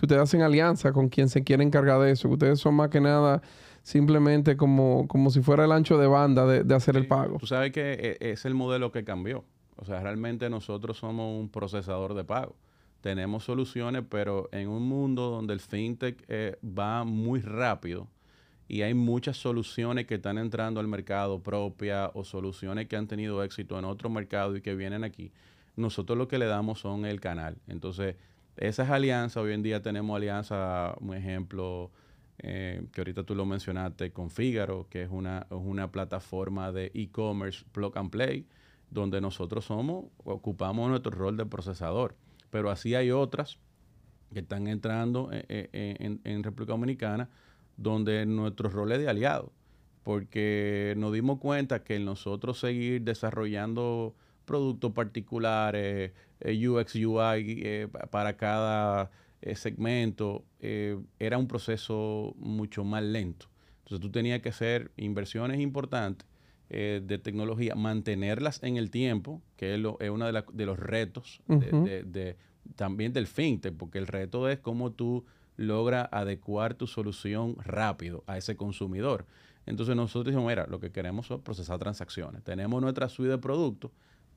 que ustedes hacen alianza con quien se quiere encargar de eso, que ustedes son más que nada simplemente como, como si fuera el ancho de banda de, hacer el pago.
Tú sabes que eh, es el modelo que cambió. O sea, realmente nosotros somos un procesador de pago. Tenemos soluciones, pero en un mundo donde el fintech eh, va muy rápido y hay muchas soluciones que están entrando al mercado propia o soluciones que han tenido éxito en otro mercado y que vienen aquí, nosotros lo que le damos son el canal. Entonces, esas alianzas, hoy en día tenemos alianza, un ejemplo, eh, que ahorita tú lo mencionaste, con Figaro, que es una, una plataforma de e-commerce plug and play donde nosotros somos, ocupamos nuestro rol de procesador. Pero así hay otras que están entrando eh, eh, en, República Dominicana, donde nuestro rol es de aliado, porque nos dimos cuenta que nosotros seguir desarrollando productos particulares, UX, UI para cada segmento, era un proceso mucho más lento. Entonces tú tenías que hacer inversiones importantes eh, de tecnología, mantenerlas en el tiempo, que es, uno de, los retos de, también del fintech, porque el reto es cómo tú logras adecuar tu solución rápido a ese consumidor. Entonces nosotros dijimos, mira, lo que queremos es procesar transacciones. Tenemos nuestra suite de productos,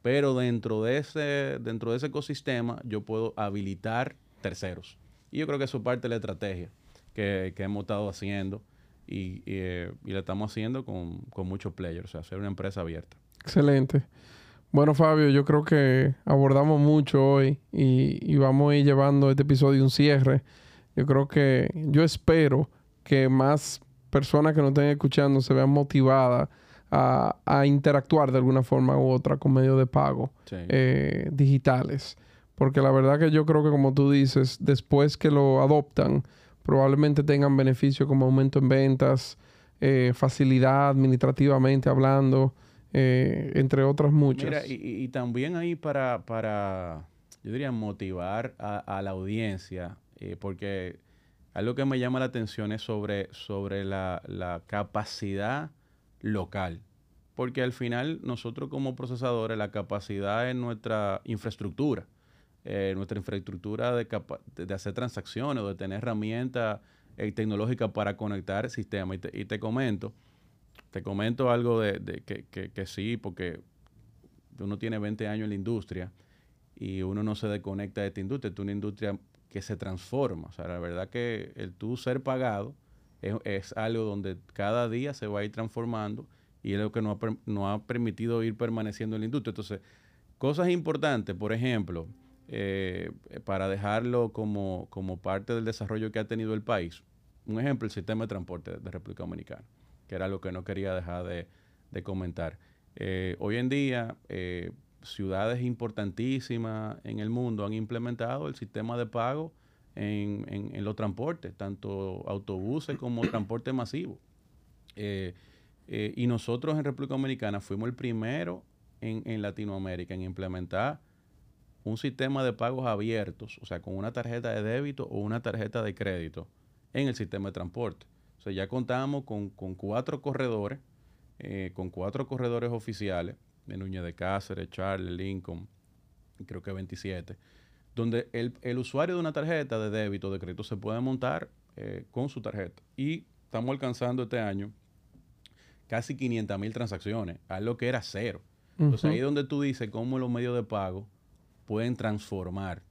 pero dentro de ese, dentro de ese ecosistema yo puedo habilitar terceros. Y yo creo que eso es parte de la estrategia que, que hemos estado haciendo y, eh, y, lo estamos haciendo con, con muchos players, o sea, ser una empresa abierta.
Excelente. Bueno, Fabio, yo creo que abordamos mucho hoy y, y, vamos a ir llevando este episodio un cierre. Yo creo que, yo espero que más personas que nos estén escuchando se vean motivadas a, a interactuar de alguna forma u otra con medios de pago eh, digitales. Porque la verdad que yo creo que, como tú dices, después que lo adoptan, probablemente tengan beneficio como aumento en ventas, eh, facilidad administrativamente hablando, eh, entre otras muchas.
Mira, y, también ahí para, para, yo diría, motivar a, la audiencia, porque algo que me llama la atención es sobre, sobre la, la capacidad local. Porque al final nosotros como procesadores, la capacidad es nuestra infraestructura. Eh, nuestra infraestructura de, de, hacer transacciones o de tener herramientas eh, tecnológicas para conectar sistemas. Y te, comento, te comento algo de, que, que, sí, porque uno tiene 20 años en la industria y uno no se desconecta de esta industria. Es una industria que se transforma. O sea, la verdad que el tú ser pagado es, algo donde cada día se va a ir transformando y es lo que nos ha, ha permitido ir permaneciendo en la industria. Entonces, cosas importantes, por ejemplo, eh, para dejarlo como, parte del desarrollo que ha tenido el país. Un ejemplo, el sistema de transporte de República Dominicana, que era lo que no quería dejar de, comentar. Eh, hoy en día, eh, ciudades importantísimas en el mundo han implementado el sistema de pago en, en, los transportes, tanto autobuses como [clears throat] transporte masivo. y nosotros en República Dominicana fuimos el primero en, en Latinoamérica en implementar un sistema de pagos abiertos, o sea, con una tarjeta de débito o una tarjeta de crédito en el sistema de transporte. O sea, ya contamos con, cuatro corredores, eh, con cuatro corredores oficiales, de Núñez de Cáceres, Charles, Lincoln, creo que 27, donde el, usuario de una tarjeta de débito o de crédito se puede montar eh, con su tarjeta. Y estamos alcanzando este año casi 500 mil transacciones, algo que era cero. Entonces ahí es donde tú dices cómo los medios de pago pueden transformar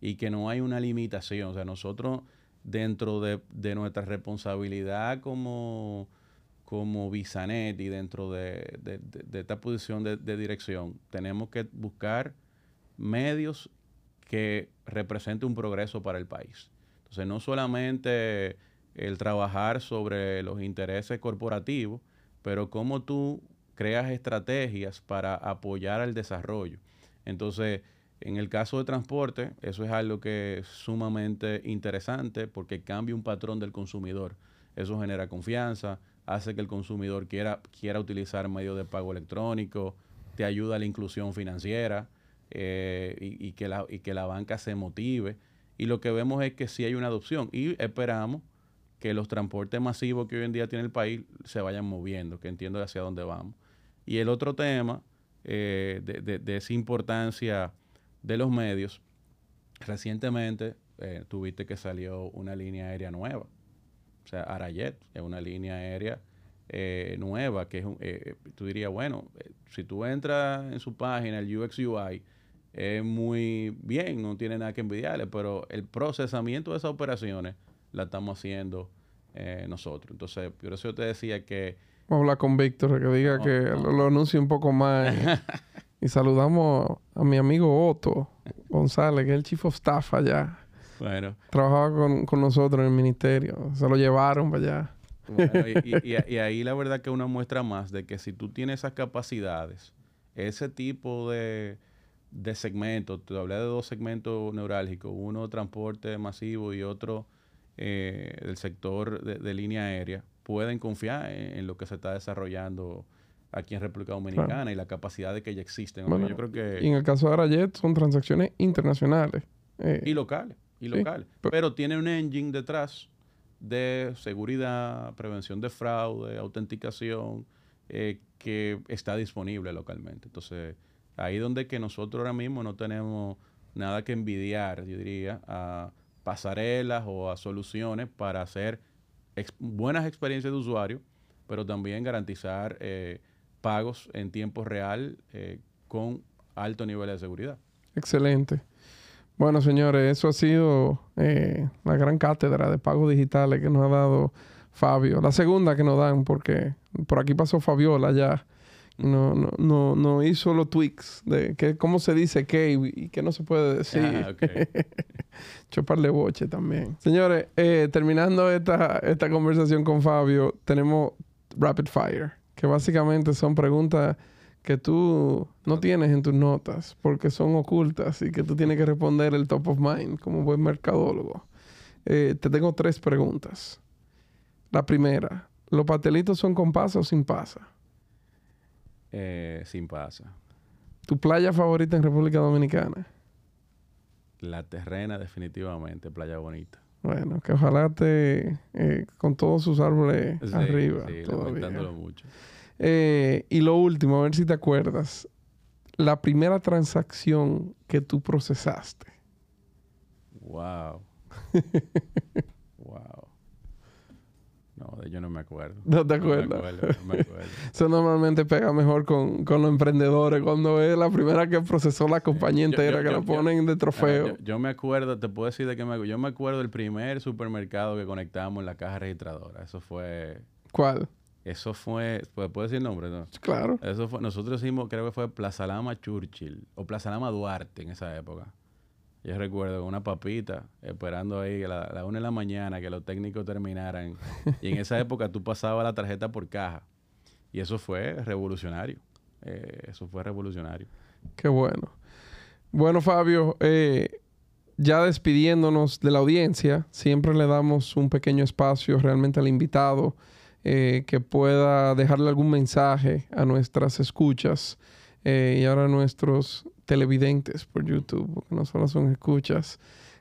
y que no hay una limitación. O sea, nosotros dentro de, nuestra responsabilidad como, como Bisanet y dentro de, esta posición de, dirección, tenemos que buscar medios que representen un progreso para el país. Entonces, no solamente el trabajar sobre los intereses corporativos, pero cómo tú creas estrategias para apoyar al desarrollo. Entonces, en el caso de transporte, eso es algo que es sumamente interesante porque cambia un patrón del consumidor. Eso genera confianza, hace que el consumidor quiera, quiera utilizar medios de pago electrónico, te ayuda a la inclusión financiera eh, y, que la, y que la banca se motive. Y lo que vemos es que sí hay una adopción y esperamos que los transportes masivos que hoy en día tiene el país se vayan moviendo, que entiendo hacia dónde vamos. Y el otro tema eh, de, de esa importancia de los medios, recientemente eh, tuviste que salió una línea aérea nueva. O sea, Arayet es una línea aérea eh, nueva que es eh, tú dirías, bueno, si tú entras en su página, el UX UI, es muy bien, no tiene nada que envidiarle, pero el procesamiento de esas operaciones la estamos haciendo nosotros. Entonces, por eso yo te decía que...
Vamos a hablar con Víctor, que diga que Lo, lo, anuncie un poco más. [laughs] y saludamos a mi amigo Otto González, que es el Chief of Staff allá. Bueno. Trabajaba con, con nosotros en el ministerio. Se lo llevaron para allá.
Bueno, y, y, [laughs] ahí la verdad que una muestra más de que si tú tienes esas capacidades, ese tipo de, de segmentos, te hablé de dos segmentos neurálgicos, uno transporte masivo y otro eh, del sector de, línea aérea, pueden confiar en, lo que se está desarrollando aquí en República Dominicana y la capacidad de que ya existen.
yo creo que... Y en el caso de Arayet son transacciones internacionales.
Eh, y locales y local. Pero, tiene un engine detrás de seguridad, prevención de fraude, autenticación, eh, que está disponible localmente. Entonces, ahí donde que nosotros ahora mismo no tenemos nada que envidiar, yo diría, a pasarelas o a soluciones para hacer buenas experiencias de usuario, pero también garantizar eh, pagos en tiempo real eh, con alto nivel de seguridad.
Excelente. Bueno, señores, eso ha sido eh, la gran cátedra de pagos digitales que nos ha dado Fabio. La segunda que nos dan, porque por aquí pasó Fabiola ya. No, no, no, no hizo los tweaks de que, cómo se dice qué y, qué no se puede decir. Ah, okay. [laughs] Choparle boche también. Señores, eh, terminando esta, esta conversación con Fabio, tenemos Rapid Fire, que básicamente son preguntas que tú no tienes en tus notas porque son ocultas y que tú tienes que responder el top of mind como buen mercadólogo. Eh, te tengo tres preguntas. La primera, ¿los pastelitos son con pasa o sin pasa?
Eh, sin pasa.
¿Tu playa favorita en República Dominicana?
La terrena, definitivamente, playa bonita.
Bueno, que ojalá te eh, con todos sus árboles arriba. Sí, lamentándolo mucho. Eh, y lo último, a ver si te acuerdas. La primera transacción que tú procesaste.
Wow. wow. [laughs] No, yo no me acuerdo.
¿No te acuerdas? No me acuerdo, no me acuerdo. [laughs] Eso normalmente pega mejor con, con, los emprendedores cuando es la primera que procesó la compañía entera, que la ponen de trofeo.
yo, me acuerdo, te puedo decir de qué me acuerdo. Yo me acuerdo del primer supermercado que conectamos en la caja registradora. Eso fue...
¿Cuál?
Eso fue, ¿puedo decir el nombre? No?
Claro.
Eso fue, nosotros hicimos, creo que fue Plaza Lama Churchill o Plaza Lama Duarte en esa época. Yo recuerdo una papita esperando ahí a la, una de la mañana que los técnicos terminaran. y en esa época tú pasabas la tarjeta por caja. Y eso fue revolucionario. Eh, eso fue revolucionario.
Qué bueno. Bueno, Fabio, eh, ya despidiéndonos de la audiencia, siempre le damos un pequeño espacio realmente al invitado eh, que pueda dejarle algún mensaje a nuestras escuchas y ahora a nuestros televidentes por YouTube, porque no solo son escuchas.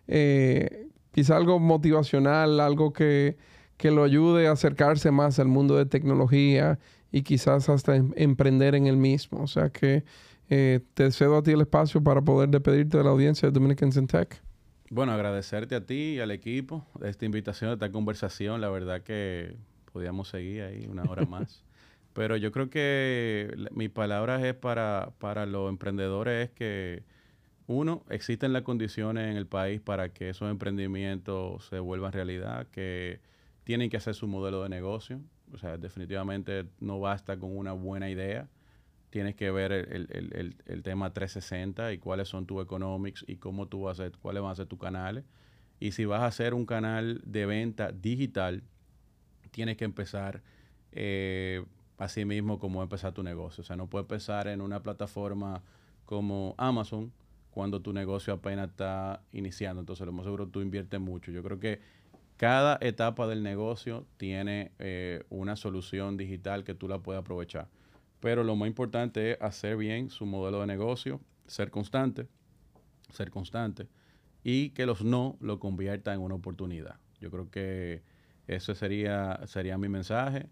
Eh, quizá algo motivacional, algo que, que, lo ayude a acercarse más al mundo de tecnología y quizás hasta em, emprender en el mismo. O sea que te cedo a ti el espacio para poder despedirte de la audiencia de Dominicans in Tech.
Bueno, agradecerte a ti y al equipo de esta invitación, de esta conversación. La verdad que podíamos seguir ahí una hora más. [laughs] Pero yo creo que mi palabra es para, para los emprendedores es que, uno, existen las condiciones en el país para que esos emprendimientos se vuelvan realidad, que tienen que hacer su modelo de negocio. O sea, definitivamente no basta con una buena idea. Tienes que ver el, el, el, el tema 360 y cuáles son tus economics y cómo tú vas a hacer, cuáles van a ser tus canales. Y si vas a hacer un canal de venta digital, tienes que empezar eh, así mismo como empezar tu negocio. O sea, no puedes empezar en una plataforma como Amazon cuando tu negocio apenas está iniciando. Entonces, lo más seguro tú inviertes mucho. Yo creo que cada etapa del negocio tiene eh, una solución digital que tú la puedes aprovechar. Pero lo más importante es hacer bien su modelo de negocio, ser constante, ser constante y que los no lo convierta en una oportunidad. Yo creo que ese sería, sería mi mensaje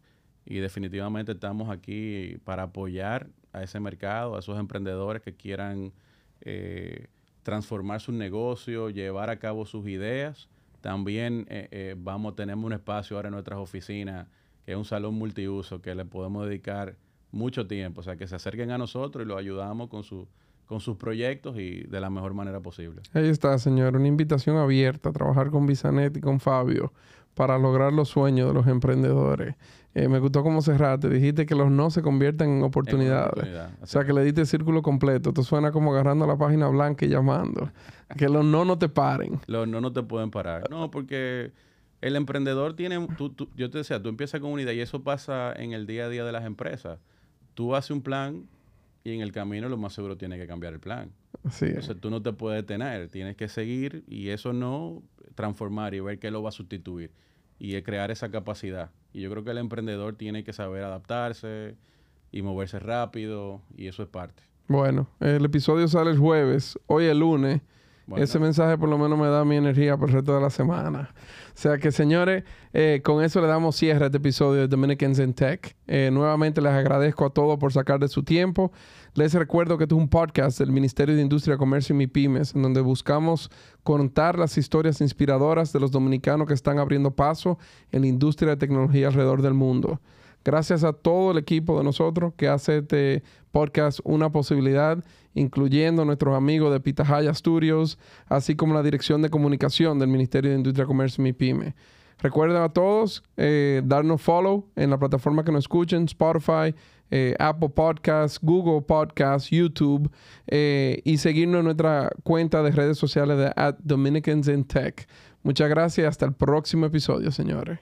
y definitivamente estamos aquí para apoyar a ese mercado, a esos emprendedores que quieran eh, transformar su negocio, llevar a cabo sus ideas, También eh, eh, vamos, tenemos un espacio ahora en nuestras oficinas, que es un salón multiuso, que le podemos dedicar mucho tiempo. O sea, que se acerquen a nosotros y los ayudamos con, su, con sus proyectos y de la mejor manera posible.
Ahí está, señor. Una invitación abierta a trabajar con Bisanet y con Fabio para lograr los sueños de los emprendedores. Eh, me gustó cómo cerraste. Dijiste que los no se convierten en oportunidades. o sea, que le diste el círculo completo. Esto suena como agarrando la página blanca y llamando. [laughs] que los no no te paren.
Los no no te pueden parar. No, porque el emprendedor tiene... yo te decía, tú empiezas con una idea y eso pasa en el día a día de las empresas. Tú haces un plan y en el camino lo más seguro tiene que cambiar el plan. Entonces tú no te puedes detener. Tienes que seguir y eso no transformar y ver qué lo va a sustituir y crear esa capacidad. Y yo creo que el emprendedor tiene que saber adaptarse y moverse rápido y eso es parte.
Bueno, el episodio sale el jueves, hoy el lunes. Ese mensaje por lo menos me da mi energía por el resto de la semana. O sea que, señores, eh, con eso le damos cierre a este episodio de Dominicans in Tech. Eh, nuevamente les agradezco a todos por sacar de su tiempo. Les recuerdo que este es un podcast del Ministerio de Industria, Comercio y MIPIMES, en donde buscamos contar las historias inspiradoras de los dominicanos que están abriendo paso en la industria de tecnología alrededor del mundo. Gracias a todo el equipo de nosotros que hace este podcast una posibilidad, incluyendo nuestros amigos de Pitahaya Studios, así como la Dirección de Comunicación del Ministerio de Industria, Comercio y MIPYME. Recuerden a todos eh, darnos follow en la plataforma que nos escuchen, Spotify, eh, Apple Podcasts, Google Podcasts, YouTube eh, y seguirnos en nuestra cuenta de redes sociales de at Dominicans in Tech. Muchas gracias. Hasta el próximo episodio, señores.